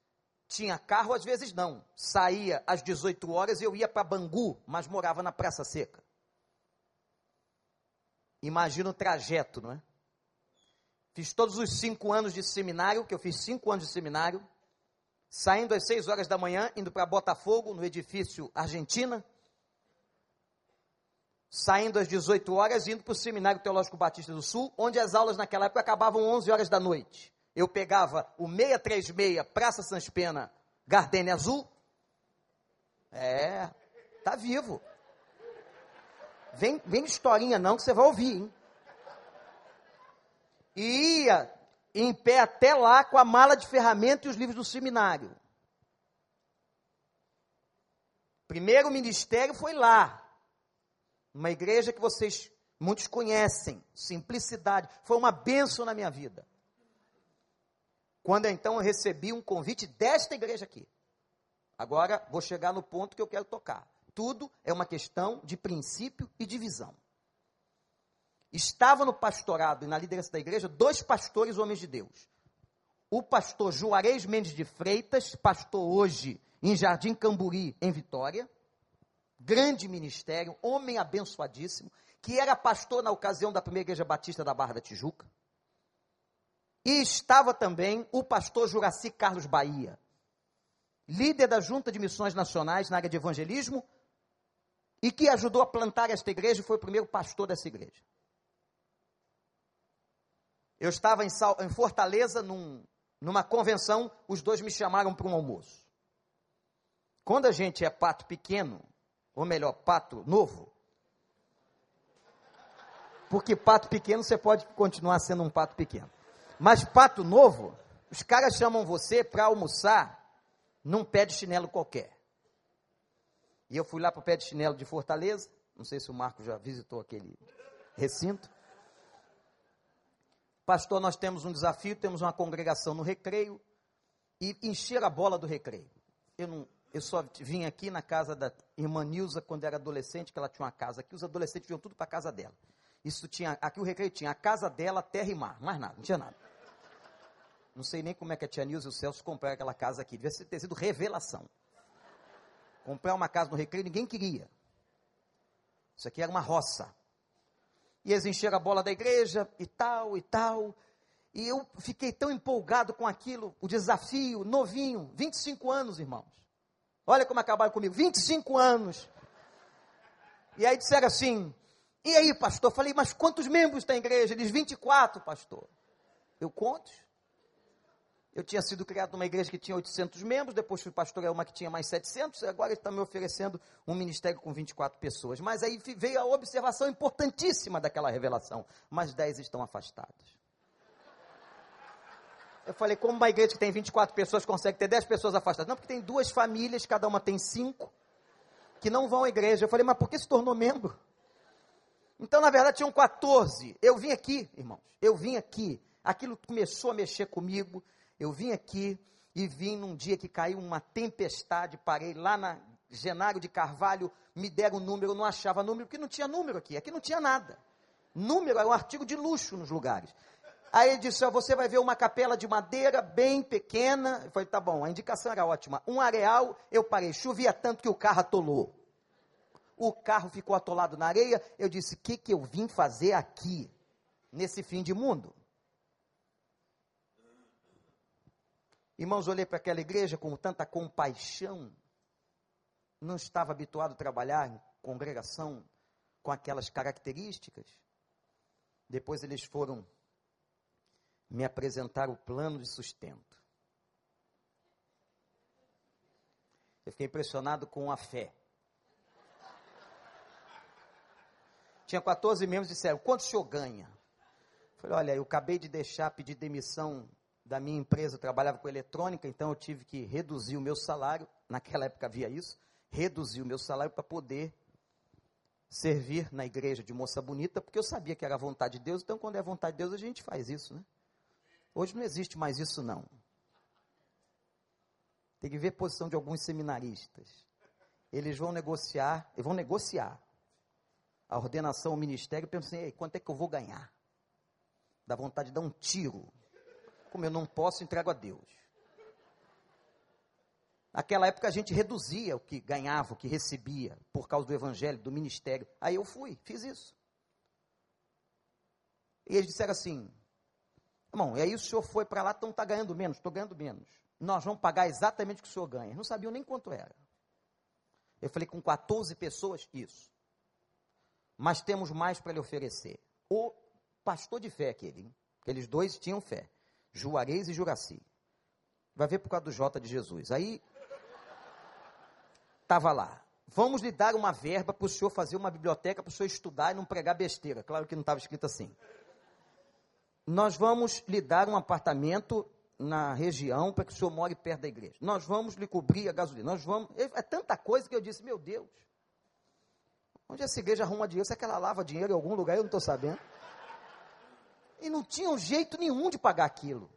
tinha carro, às vezes não. Saía às 18 horas e eu ia para Bangu, mas morava na Praça Seca. Imagina o trajeto, não é? Fiz todos os cinco anos de seminário, que eu fiz cinco anos de seminário, saindo às seis horas da manhã, indo para Botafogo, no edifício Argentina. Saindo às 18 horas, indo para o Seminário Teológico Batista do Sul, onde as aulas naquela época acabavam 11 horas da noite. Eu pegava o 636 Praça Sans Pena, Gardenia Azul. É, tá vivo. Vem, vem historinha não que você vai ouvir, hein? E ia em pé até lá com a mala de ferramenta e os livros do seminário. Primeiro ministério foi lá. Uma igreja que vocês muitos conhecem, simplicidade. Foi uma bênção na minha vida. Quando então eu recebi um convite desta igreja aqui. Agora vou chegar no ponto que eu quero tocar. Tudo é uma questão de princípio e de visão. Estava no pastorado e na liderança da igreja dois pastores homens de Deus. O pastor Juarez Mendes de Freitas, pastor hoje em Jardim Camburi, em Vitória. Grande ministério, homem abençoadíssimo, que era pastor na ocasião da primeira igreja batista da Barra da Tijuca. E estava também o pastor Juraci Carlos Bahia, líder da Junta de Missões Nacionais na área de evangelismo, e que ajudou a plantar esta igreja e foi o primeiro pastor dessa igreja. Eu estava em, em Fortaleza num, numa convenção, os dois me chamaram para um almoço. Quando a gente é pato pequeno, ou melhor, pato novo, porque pato pequeno você pode continuar sendo um pato pequeno. Mas pato novo, os caras chamam você para almoçar num pé de chinelo qualquer. E eu fui lá para o pé de chinelo de Fortaleza, não sei se o Marco já visitou aquele recinto. Pastor, nós temos um desafio, temos uma congregação no recreio e encher a bola do recreio. Eu, não, eu só vim aqui na casa da irmã Nilza quando era adolescente, que ela tinha uma casa aqui, os adolescentes vinham tudo para a casa dela. Isso tinha, aqui o recreio tinha a casa dela, terra e mar, mais nada, não tinha nada. Não sei nem como é que a tia Nilza e o Celso compraram aquela casa aqui, devia ter sido revelação. Comprar uma casa no recreio ninguém queria. Isso aqui era uma roça e eles encheram a bola da igreja e tal e tal. E eu fiquei tão empolgado com aquilo, o desafio, novinho, 25 anos, irmãos. Olha como acabaram comigo, 25 anos. E aí disseram assim: e aí, pastor? Falei, mas quantos membros tem a igreja? Eles, 24, pastor. Eu conto. Eu tinha sido criado numa igreja que tinha 800 membros, depois fui pastorear uma que tinha mais 700, agora ele está me oferecendo um ministério com 24 pessoas. Mas aí veio a observação importantíssima daquela revelação: mas 10 estão afastados. Eu falei, como uma igreja que tem 24 pessoas consegue ter 10 pessoas afastadas? Não, porque tem duas famílias, cada uma tem cinco, que não vão à igreja. Eu falei, mas por que se tornou membro? Então, na verdade, tinham 14. Eu vim aqui, irmãos, eu vim aqui. Aquilo começou a mexer comigo. Eu vim aqui e vim num dia que caiu uma tempestade, parei lá na Genário de Carvalho, me deram o número, eu não achava número, porque não tinha número aqui, aqui não tinha nada. Número era um artigo de luxo nos lugares. Aí ele disse: ó, você vai ver uma capela de madeira bem pequena. Eu falei: tá bom, a indicação era ótima. Um areal, eu parei. Chovia tanto que o carro atolou. O carro ficou atolado na areia. Eu disse: o que, que eu vim fazer aqui, nesse fim de mundo? Irmãos, olhei para aquela igreja com tanta compaixão. Não estava habituado a trabalhar em congregação com aquelas características. Depois eles foram me apresentar o plano de sustento. Eu fiquei impressionado com a fé. Tinha 14 membros e disseram: quanto o senhor ganha? Eu falei: olha, eu acabei de deixar, pedir demissão da minha empresa, eu trabalhava com eletrônica, então eu tive que reduzir o meu salário, naquela época havia isso, reduzir o meu salário para poder servir na igreja de moça bonita, porque eu sabia que era a vontade de Deus, então quando é a vontade de Deus a gente faz isso, né? Hoje não existe mais isso não. Tem que ver a posição de alguns seminaristas. Eles vão negociar, vão negociar a ordenação ao ministério, pensando assim, quanto é que eu vou ganhar? Dá vontade de dar um tiro como eu não posso, entrego a Deus. Naquela época a gente reduzia o que ganhava, o que recebia, por causa do evangelho, do ministério. Aí eu fui, fiz isso. E eles disseram assim: irmão, e aí o senhor foi para lá, então está ganhando menos, estou ganhando menos. Nós vamos pagar exatamente o que o senhor ganha. Não sabiam nem quanto era. Eu falei com 14 pessoas, isso. mas temos mais para lhe oferecer. O pastor de fé aquele, hein? aqueles dois tinham fé, Juarez e Juraci. Vai ver por causa do J de Jesus. Aí, estava lá. Vamos lhe dar uma verba para o senhor fazer uma biblioteca para o senhor estudar e não pregar besteira. Claro que não estava escrito assim. Nós vamos lhe dar um apartamento na região para que o senhor more perto da igreja. Nós vamos lhe cobrir a gasolina. Nós vamos. É tanta coisa que eu disse, meu Deus. Onde essa igreja arruma dinheiro? Será que ela lava dinheiro em algum lugar? Eu não estou sabendo. E não tinha um jeito nenhum de pagar aquilo.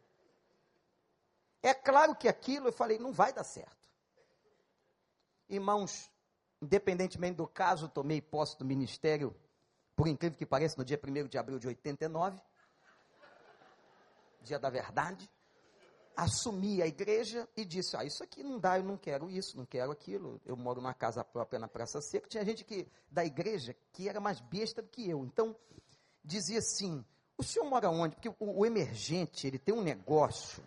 É claro que aquilo, eu falei, não vai dar certo. Irmãos, independentemente do caso, tomei posse do ministério, por incrível que pareça, no dia 1 de abril de 89, dia da verdade assumi a igreja e disse: Ah, isso aqui não dá, eu não quero isso, não quero aquilo. Eu moro numa casa própria na Praça Seca. Tinha gente que, da igreja que era mais besta do que eu. Então, dizia assim: O senhor mora onde? Porque o, o emergente, ele tem um negócio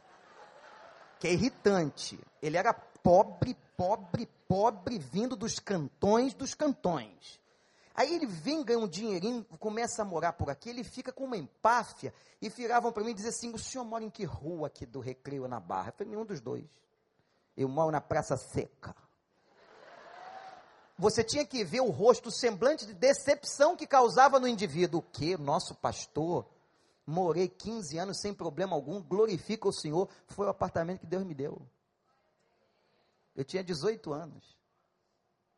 que é irritante. Ele era pobre, pobre, pobre, vindo dos cantões dos cantões. Aí ele vem, ganha um dinheirinho, começa a morar por aqui, ele fica com uma empáfia, e viravam para mim e diziam assim, o senhor mora em que rua aqui do Recreio na Barra? Eu falei, nenhum dos dois. Eu moro na Praça Seca. Você tinha que ver o rosto, o semblante de decepção que causava no indivíduo. O que? Nosso pastor? Morei 15 anos sem problema algum, glorifica o Senhor. Foi o apartamento que Deus me deu. Eu tinha 18 anos,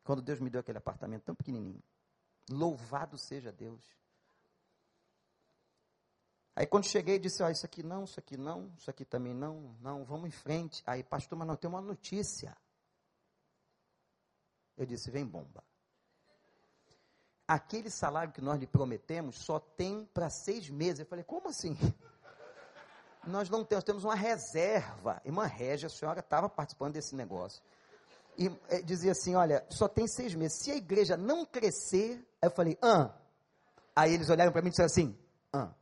quando Deus me deu aquele apartamento tão pequenininho. Louvado seja Deus. Aí quando cheguei, disse, ó, oh, isso aqui não, isso aqui não, isso aqui também não, não, vamos em frente. Aí, pastor, mas não tem uma notícia. Eu disse, vem bomba. Aquele salário que nós lhe prometemos só tem para seis meses. Eu falei, como assim? Nós não temos, temos uma reserva. Irmã Régia, a senhora estava participando desse negócio e é, dizia assim: Olha, só tem seis meses. Se a igreja não crescer. Aí eu falei: Ah. Aí eles olharam para mim e disseram assim: Ah.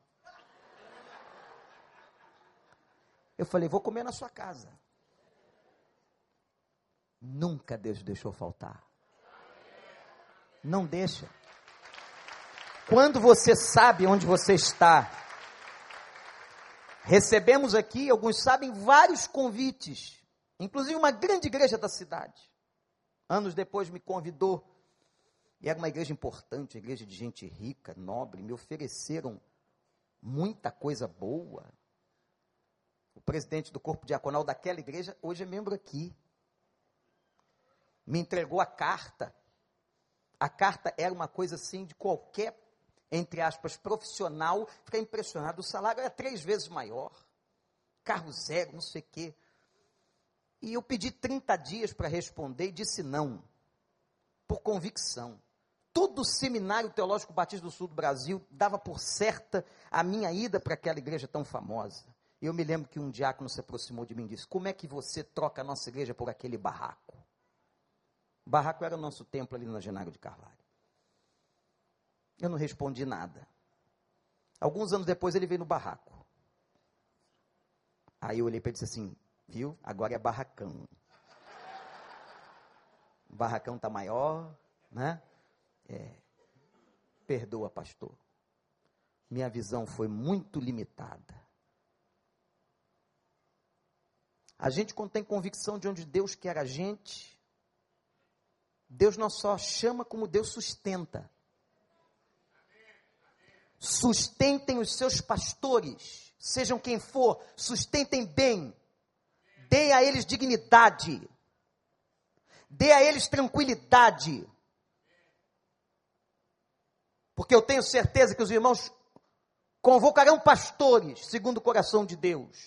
Eu falei: Vou comer na sua casa. Nunca Deus deixou faltar. Não deixa. Quando você sabe onde você está, recebemos aqui, alguns sabem, vários convites inclusive uma grande igreja da cidade. Anos depois me convidou, e era uma igreja importante, igreja de gente rica, nobre, me ofereceram muita coisa boa. O presidente do corpo diaconal daquela igreja hoje é membro aqui. Me entregou a carta. A carta era uma coisa assim de qualquer, entre aspas, profissional, ficar impressionado. O salário era três vezes maior. Carro zero, não sei o quê. E eu pedi 30 dias para responder e disse não, por convicção. Todo o seminário teológico batista do sul do Brasil dava por certa a minha ida para aquela igreja tão famosa. Eu me lembro que um diácono se aproximou de mim e disse: Como é que você troca a nossa igreja por aquele barraco? Barraco era o nosso templo ali na Genário de Carvalho. Eu não respondi nada. Alguns anos depois ele veio no barraco. Aí eu olhei para ele e disse assim: Viu? Agora é barracão. O barracão está maior, né? É. Perdoa, pastor. Minha visão foi muito limitada. A gente, quando tem convicção de onde Deus quer a gente, Deus não só chama, como Deus sustenta. Sustentem os seus pastores, sejam quem for, sustentem bem, Dê a eles dignidade. Dê a eles tranquilidade. Porque eu tenho certeza que os irmãos convocarão pastores, segundo o coração de Deus.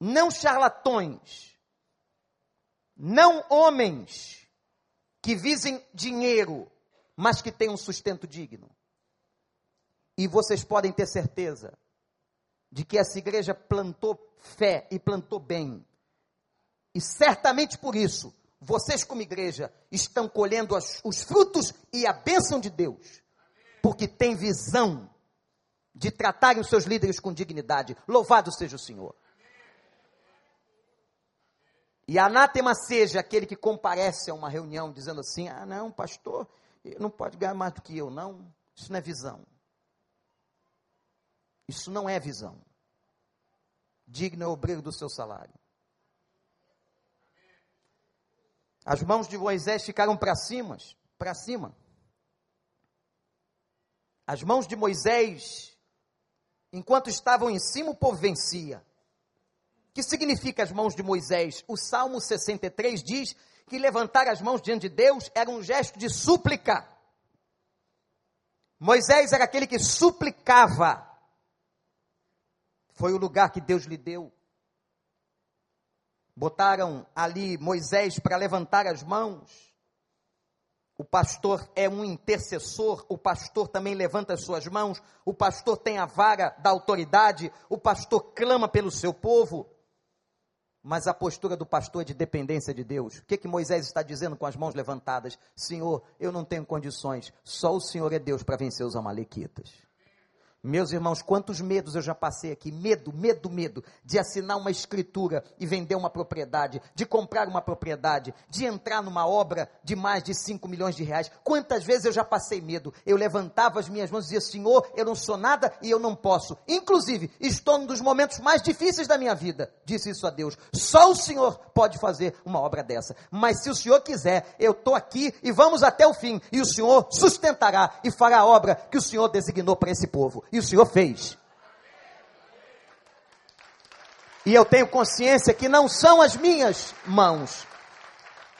Não charlatões. Não homens que visem dinheiro, mas que tenham um sustento digno. E vocês podem ter certeza de que essa igreja plantou fé e plantou bem. E certamente por isso, vocês, como igreja, estão colhendo as, os frutos e a bênção de Deus, porque tem visão de tratarem os seus líderes com dignidade. Louvado seja o Senhor. E anátema seja aquele que comparece a uma reunião dizendo assim: ah, não, pastor, não pode ganhar mais do que eu, não. Isso não é visão. Isso não é visão. Digno é o obreiro do seu salário. As mãos de Moisés ficaram para cima, para cima. As mãos de Moisés, enquanto estavam em cima, o povo vencia. O que significa as mãos de Moisés? O Salmo 63 diz que levantar as mãos diante de Deus era um gesto de súplica. Moisés era aquele que suplicava. Foi o lugar que Deus lhe deu. Botaram ali Moisés para levantar as mãos. O pastor é um intercessor, o pastor também levanta as suas mãos, o pastor tem a vara da autoridade, o pastor clama pelo seu povo. Mas a postura do pastor é de dependência de Deus. O que, que Moisés está dizendo com as mãos levantadas? Senhor, eu não tenho condições, só o Senhor é Deus para vencer os Amalequitas. Meus irmãos, quantos medos eu já passei aqui, medo, medo, medo, de assinar uma escritura e vender uma propriedade, de comprar uma propriedade, de entrar numa obra de mais de 5 milhões de reais. Quantas vezes eu já passei medo? Eu levantava as minhas mãos e dizia, Senhor, eu não sou nada e eu não posso. Inclusive, estou num dos momentos mais difíceis da minha vida. Disse isso a Deus. Só o Senhor pode fazer uma obra dessa. Mas se o Senhor quiser, eu estou aqui e vamos até o fim. E o Senhor sustentará e fará a obra que o Senhor designou para esse povo. E o Senhor fez. E eu tenho consciência que não são as minhas mãos,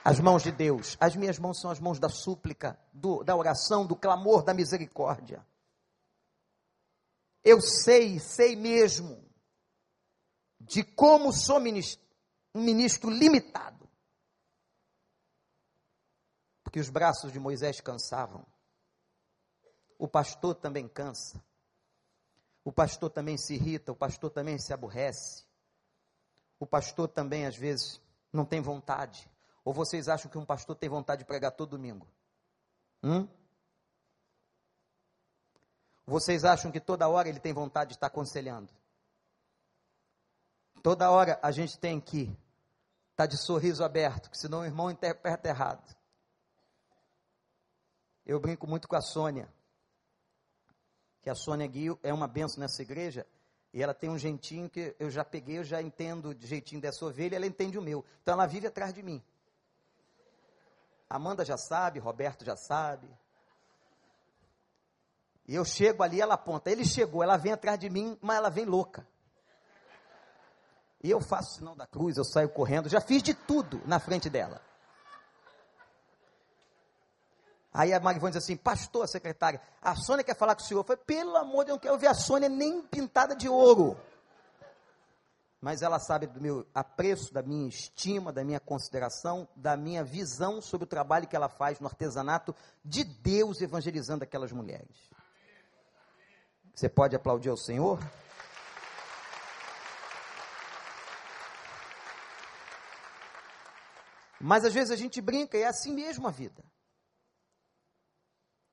as mãos de Deus. As minhas mãos são as mãos da súplica, do, da oração, do clamor, da misericórdia. Eu sei, sei mesmo, de como sou ministro, um ministro limitado. Porque os braços de Moisés cansavam. O pastor também cansa. O pastor também se irrita, o pastor também se aborrece. O pastor também, às vezes, não tem vontade. Ou vocês acham que um pastor tem vontade de pregar todo domingo? Hum? Vocês acham que toda hora ele tem vontade de estar aconselhando? Toda hora a gente tem que estar de sorriso aberto, que senão o irmão interpreta errado. Eu brinco muito com a Sônia que a Sônia Guio é uma benção nessa igreja, e ela tem um jeitinho que eu já peguei, eu já entendo de jeitinho dessa ovelha, ela entende o meu. Então ela vive atrás de mim. Amanda já sabe, Roberto já sabe. E eu chego ali, ela aponta. Ele chegou, ela vem atrás de mim, mas ela vem louca. E eu faço o sinal da cruz, eu saio correndo, já fiz de tudo na frente dela. Aí a Marivone diz assim, pastor, secretária, a Sônia quer falar com o senhor. Eu falei, pelo amor de Deus, eu não quero ver a Sônia nem pintada de ouro. Mas ela sabe do meu apreço, da minha estima, da minha consideração, da minha visão sobre o trabalho que ela faz no artesanato de Deus evangelizando aquelas mulheres. Você pode aplaudir ao Senhor? Mas às vezes a gente brinca e é assim mesmo a vida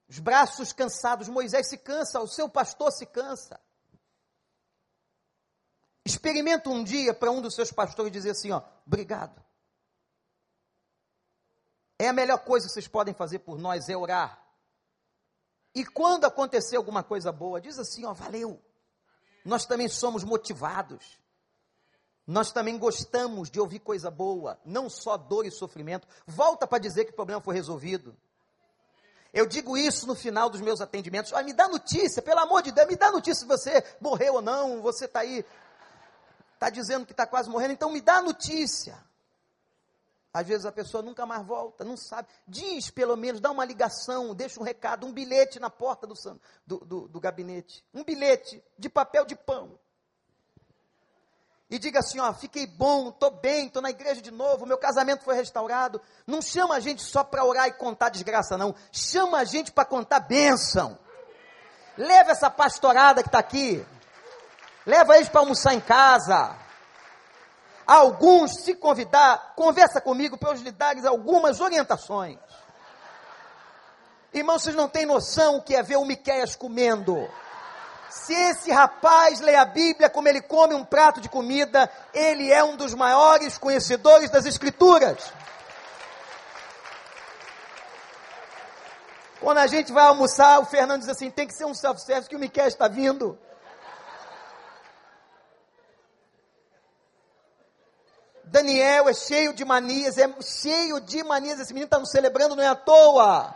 os braços cansados, Moisés se cansa, o seu pastor se cansa. Experimenta um dia para um dos seus pastores dizer assim: ó, obrigado. É a melhor coisa que vocês podem fazer por nós é orar. E quando acontecer alguma coisa boa, diz assim: ó, valeu. Nós também somos motivados. Nós também gostamos de ouvir coisa boa, não só dor e sofrimento. Volta para dizer que o problema foi resolvido. Eu digo isso no final dos meus atendimentos. Olha, me dá notícia, pelo amor de Deus, me dá notícia se você morreu ou não, você está aí, está dizendo que está quase morrendo, então me dá notícia. Às vezes a pessoa nunca mais volta, não sabe. Diz pelo menos, dá uma ligação, deixa um recado, um bilhete na porta do, do, do, do gabinete. Um bilhete de papel de pão e diga assim: ó, fiquei bom, estou bem, estou na igreja de novo, meu casamento foi restaurado. Não chama a gente só para orar e contar desgraça, não. Chama a gente para contar bênção. Leva essa pastorada que está aqui. Leva eles para almoçar em casa. Alguns, se convidar, conversa comigo para eu lhe dar algumas orientações. Irmãos, vocês não têm noção o que é ver o Miqueias comendo. Se esse rapaz lê a Bíblia como ele come um prato de comida, ele é um dos maiores conhecedores das Escrituras. Quando a gente vai almoçar, o Fernando diz assim: tem que ser um self-service que o Miquel está vindo. Daniel é cheio de manias, é cheio de manias. Esse menino está nos celebrando, não é à toa.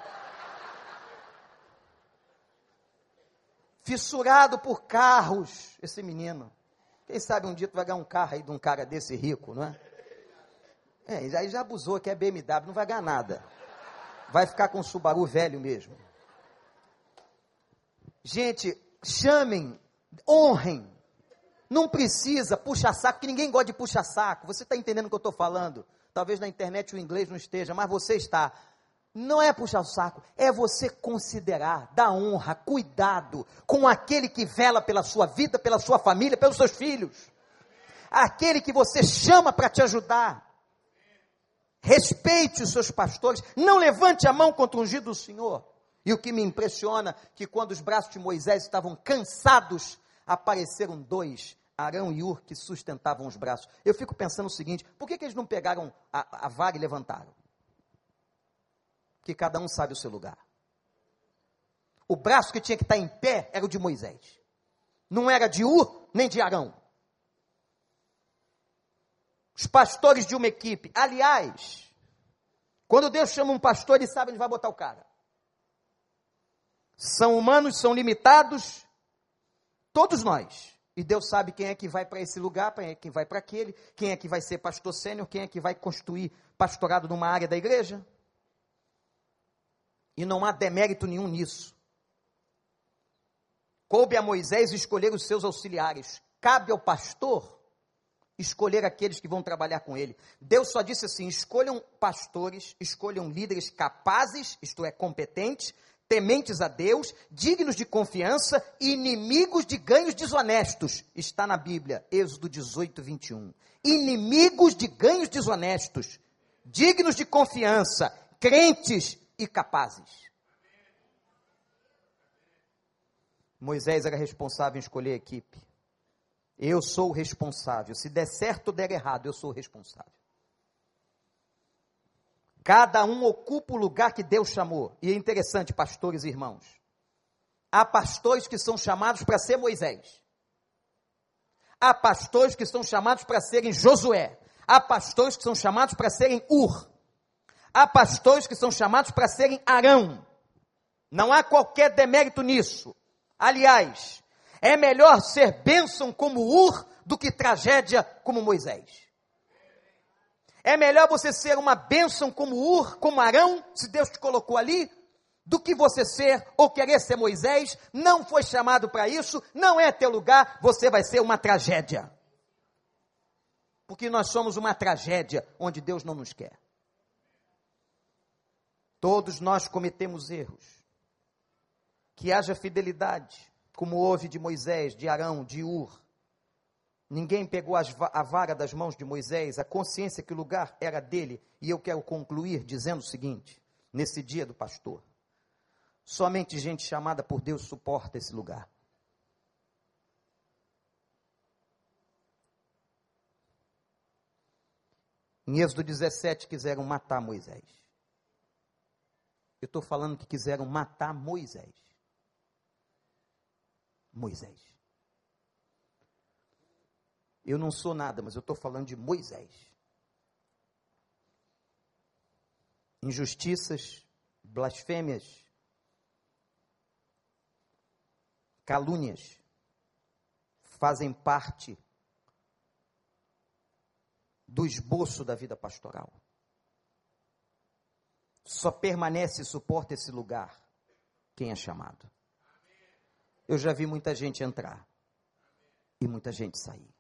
Fissurado por carros, esse menino. Quem sabe um dia tu vai ganhar um carro aí de um cara desse rico, não é? É, aí já abusou que é BMW, não vai ganhar nada. Vai ficar com o Subaru velho mesmo. Gente, chamem, honrem não precisa puxar saco, que ninguém gosta de puxar saco. Você está entendendo o que eu estou falando? Talvez na internet o inglês não esteja, mas você está. Não é puxar o saco, é você considerar, dar honra, cuidado com aquele que vela pela sua vida, pela sua família, pelos seus filhos. Aquele que você chama para te ajudar. Respeite os seus pastores, não levante a mão contra o ungido do Senhor. E o que me impressiona que quando os braços de Moisés estavam cansados, apareceram dois Arão e Ur que sustentavam os braços. Eu fico pensando o seguinte: por que, que eles não pegaram a, a vaga e levantaram? Que cada um sabe o seu lugar. O braço que tinha que estar em pé era o de Moisés. Não era de Ur nem de Arão. Os pastores de uma equipe. Aliás, quando Deus chama um pastor, ele sabe onde vai botar o cara. São humanos, são limitados, todos nós. E Deus sabe quem é que vai para esse lugar, quem é que vai para aquele, quem é que vai ser pastor sênior, quem é que vai construir pastorado numa área da igreja. E não há demérito nenhum nisso. Coube a Moisés escolher os seus auxiliares. Cabe ao pastor escolher aqueles que vão trabalhar com ele. Deus só disse assim: escolham pastores, escolham líderes capazes, isto é, competentes, tementes a Deus, dignos de confiança inimigos de ganhos desonestos. Está na Bíblia, Êxodo 18, 21. Inimigos de ganhos desonestos, dignos de confiança, crentes e capazes. Moisés era responsável em escolher a equipe. Eu sou o responsável. Se der certo ou der errado, eu sou o responsável. Cada um ocupa o lugar que Deus chamou. E é interessante, pastores e irmãos. Há pastores que são chamados para ser Moisés. Há pastores que são chamados para serem Josué. Há pastores que são chamados para serem Ur. Há pastores que são chamados para serem Arão. Não há qualquer demérito nisso. Aliás, é melhor ser bênção como Ur do que tragédia como Moisés. É melhor você ser uma bênção como Ur, como Arão, se Deus te colocou ali, do que você ser ou querer ser Moisés. Não foi chamado para isso, não é teu lugar, você vai ser uma tragédia. Porque nós somos uma tragédia onde Deus não nos quer. Todos nós cometemos erros. Que haja fidelidade, como houve de Moisés, de Arão, de Ur, Ninguém pegou a vara das mãos de Moisés, a consciência que o lugar era dele. E eu quero concluir dizendo o seguinte: nesse dia do pastor, somente gente chamada por Deus suporta esse lugar. Em Êxodo 17 quiseram matar Moisés. Eu estou falando que quiseram matar Moisés. Moisés. Eu não sou nada, mas eu estou falando de Moisés. Injustiças, blasfêmias, calúnias fazem parte do esboço da vida pastoral. Só permanece e suporta esse lugar quem é chamado. Eu já vi muita gente entrar e muita gente sair.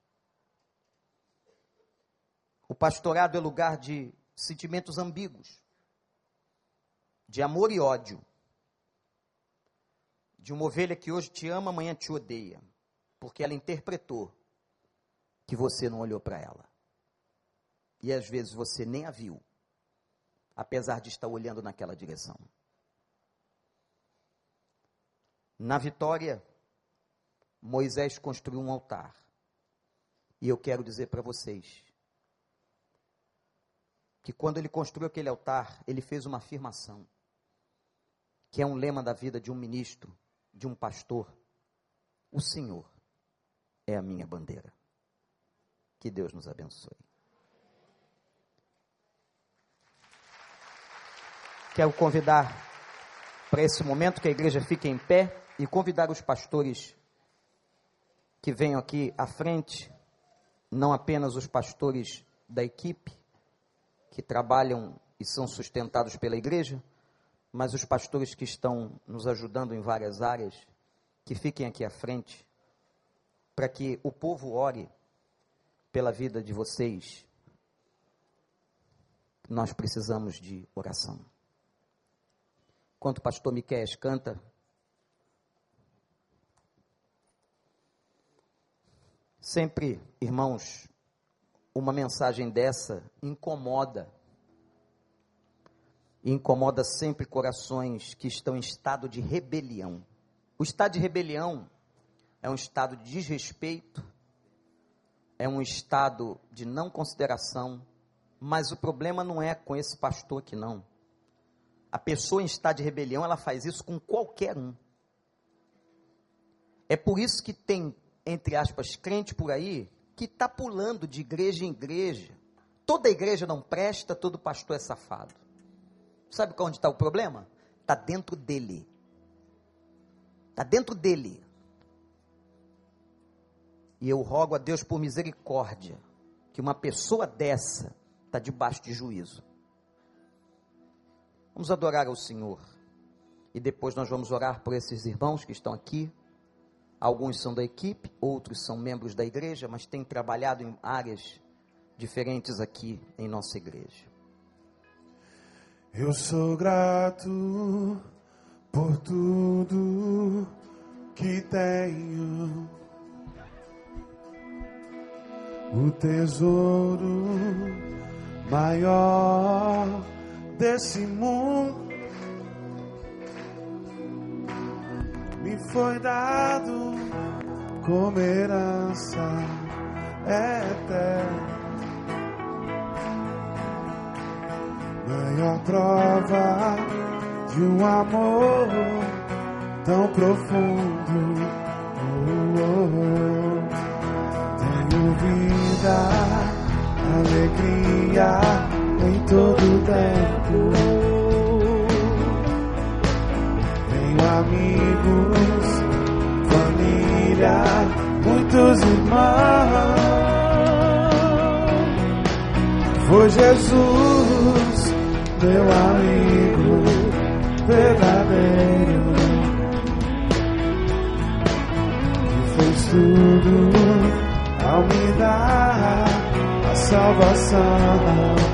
O pastorado é lugar de sentimentos ambíguos, de amor e ódio, de uma ovelha que hoje te ama, amanhã te odeia, porque ela interpretou que você não olhou para ela. E às vezes você nem a viu, apesar de estar olhando naquela direção. Na vitória, Moisés construiu um altar. E eu quero dizer para vocês que quando ele construiu aquele altar, ele fez uma afirmação. que é um lema da vida de um ministro, de um pastor. O Senhor é a minha bandeira. Que Deus nos abençoe. Quero convidar para esse momento que a igreja fique em pé e convidar os pastores que venham aqui à frente, não apenas os pastores da equipe que trabalham e são sustentados pela igreja, mas os pastores que estão nos ajudando em várias áreas, que fiquem aqui à frente, para que o povo ore pela vida de vocês. Nós precisamos de oração. Enquanto o pastor Miquel canta, sempre, irmãos, uma mensagem dessa incomoda. Incomoda sempre corações que estão em estado de rebelião. O estado de rebelião é um estado de desrespeito, é um estado de não consideração, mas o problema não é com esse pastor aqui, não. A pessoa em estado de rebelião, ela faz isso com qualquer um. É por isso que tem, entre aspas, crente por aí que está pulando de igreja em igreja. Toda igreja não presta, todo pastor é safado. Sabe onde está o problema? Está dentro dele. Está dentro dele. E eu rogo a Deus por misericórdia, que uma pessoa dessa está debaixo de juízo. Vamos adorar ao Senhor. E depois nós vamos orar por esses irmãos que estão aqui. Alguns são da equipe, outros são membros da igreja, mas têm trabalhado em áreas diferentes aqui em nossa igreja. Eu sou grato por tudo que tenho. O tesouro maior desse mundo me foi dado como herança eterna. Maior prova de um amor tão profundo. Oh, oh, oh. Tenho vida, alegria em todo tempo. Tenho amigos, família, muitos irmãos. Foi Jesus, meu amigo verdadeiro, que fez tudo ao me dar a salvação.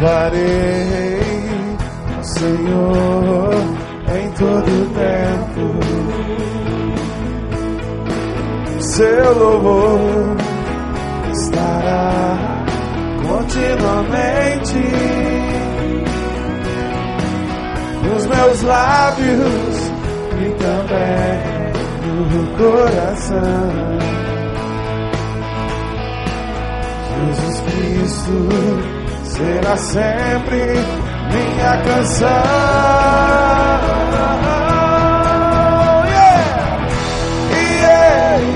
Louvarei o Senhor em todo tempo. Seu louvor estará continuamente nos meus lábios e também no coração. Será sempre minha canção. Yeah.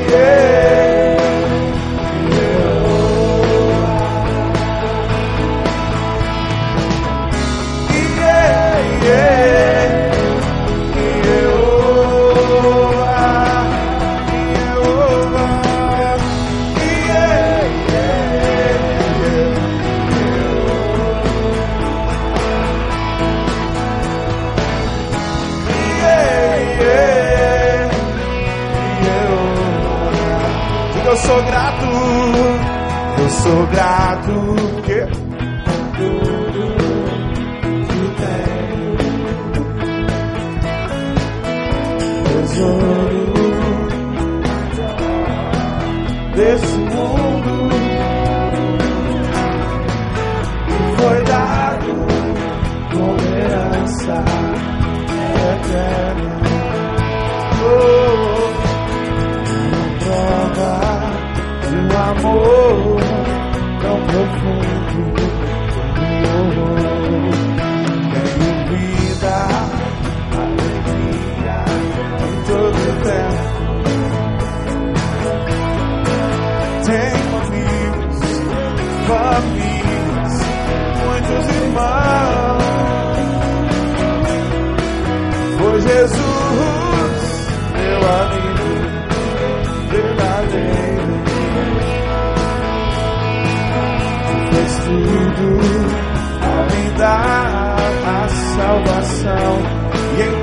Yeah, sou grato. Que? Tudo que tenho tesouro desse mundo que foi dado como herança eterna. Oh, prova de um amor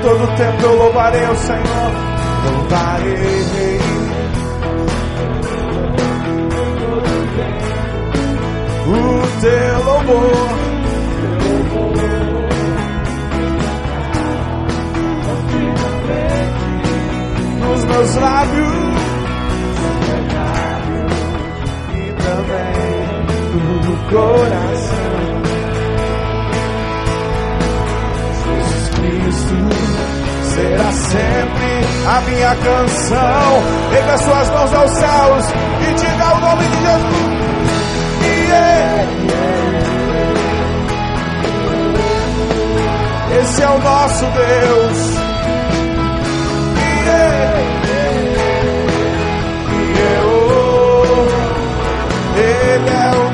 todo tempo eu louvarei o Senhor. Louvarei. O teu louvor. Nos meus lábios. E também no coração. A minha canção. Pega suas mãos aos céus e diga o nome de Jesus. Yeah. Esse é o nosso Deus. Yeah. Ele é o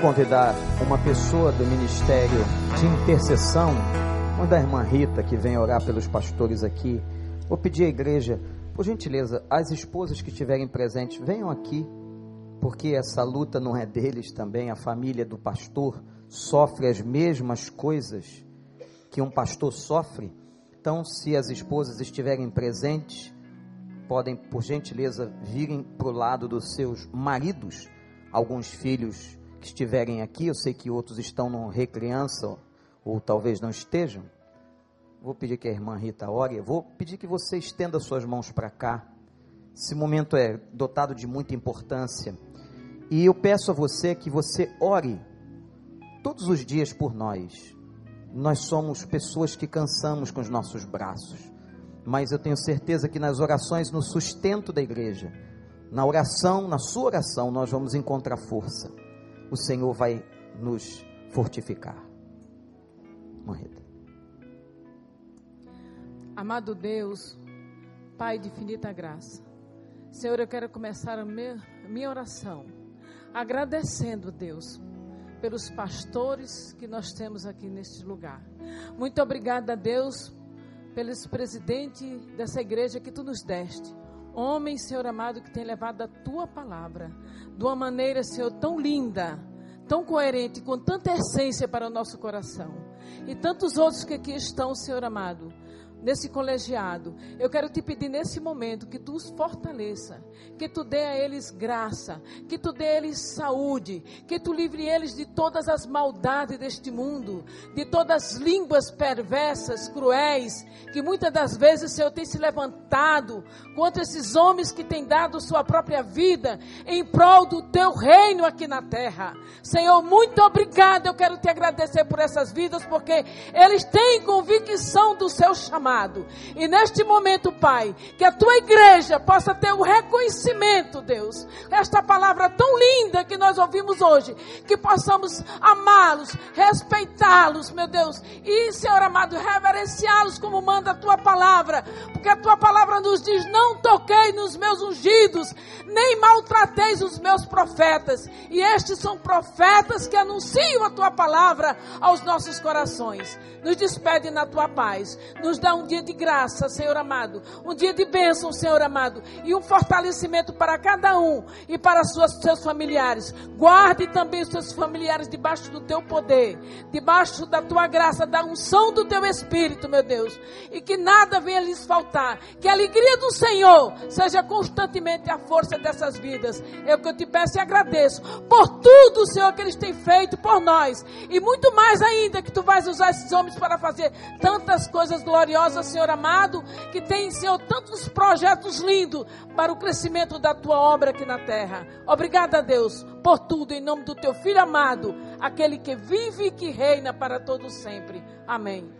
convidar uma pessoa do ministério de intercessão, onde a irmã Rita, que vem orar pelos pastores aqui. Vou pedir à igreja, por gentileza, as esposas que estiverem presentes, venham aqui, porque essa luta não é deles também. A família do pastor sofre as mesmas coisas que um pastor sofre. Então, se as esposas estiverem presentes, podem, por gentileza, virem para o lado dos seus maridos. Alguns filhos estiverem aqui, eu sei que outros estão no recriança, ou talvez não estejam. Vou pedir que a irmã Rita ore, vou pedir que você estenda suas mãos para cá. Esse momento é dotado de muita importância. E eu peço a você que você ore todos os dias por nós. Nós somos pessoas que cansamos com os nossos braços, mas eu tenho certeza que nas orações, no sustento da igreja, na oração, na sua oração, nós vamos encontrar força o Senhor vai nos fortificar. Amado Deus, Pai de infinita graça, Senhor, eu quero começar a minha oração agradecendo, Deus, pelos pastores que nós temos aqui neste lugar. Muito obrigada, Deus, pelos presidente dessa igreja que tu nos deste. Homem, Senhor amado, que tem levado a tua palavra de uma maneira, Senhor, tão linda, tão coerente, com tanta essência para o nosso coração. E tantos outros que aqui estão, Senhor amado nesse colegiado. Eu quero te pedir nesse momento que tu os fortaleça, que tu dê a eles graça, que tu dê a eles saúde, que tu livre eles de todas as maldades deste mundo, de todas as línguas perversas, cruéis, que muitas das vezes o Senhor tem se levantado contra esses homens que têm dado sua própria vida em prol do teu reino aqui na terra. Senhor, muito obrigado. Eu quero te agradecer por essas vidas, porque eles têm convicção do seu chamado amado. E neste momento, Pai, que a tua igreja possa ter o reconhecimento, Deus, esta palavra tão linda que nós ouvimos hoje, que possamos amá-los, respeitá-los, meu Deus, e, Senhor amado, reverenciá-los como manda a tua palavra, porque a tua palavra nos diz: não toquei nos meus ungidos, nem maltrateis os meus profetas. E estes são profetas que anunciam a tua palavra aos nossos corações. Nos despede na tua paz, nos dá dia de graça, Senhor amado, um dia de bênção, Senhor amado, e um fortalecimento para cada um e para suas, seus familiares. Guarde também os seus familiares debaixo do teu poder, debaixo da tua graça, da unção do teu Espírito, meu Deus, e que nada venha lhes faltar, que a alegria do Senhor seja constantemente a força dessas vidas. É o que eu te peço e agradeço por tudo, Senhor, que eles têm feito por nós, e muito mais ainda que tu vais usar esses homens para fazer tantas coisas gloriosas maravilhosa, Senhor amado, que tem, Senhor, tantos projetos lindos para o crescimento da tua obra aqui na terra. Obrigada, Deus, por tudo, em nome do teu filho amado, aquele que vive e que reina para todo sempre. Amém.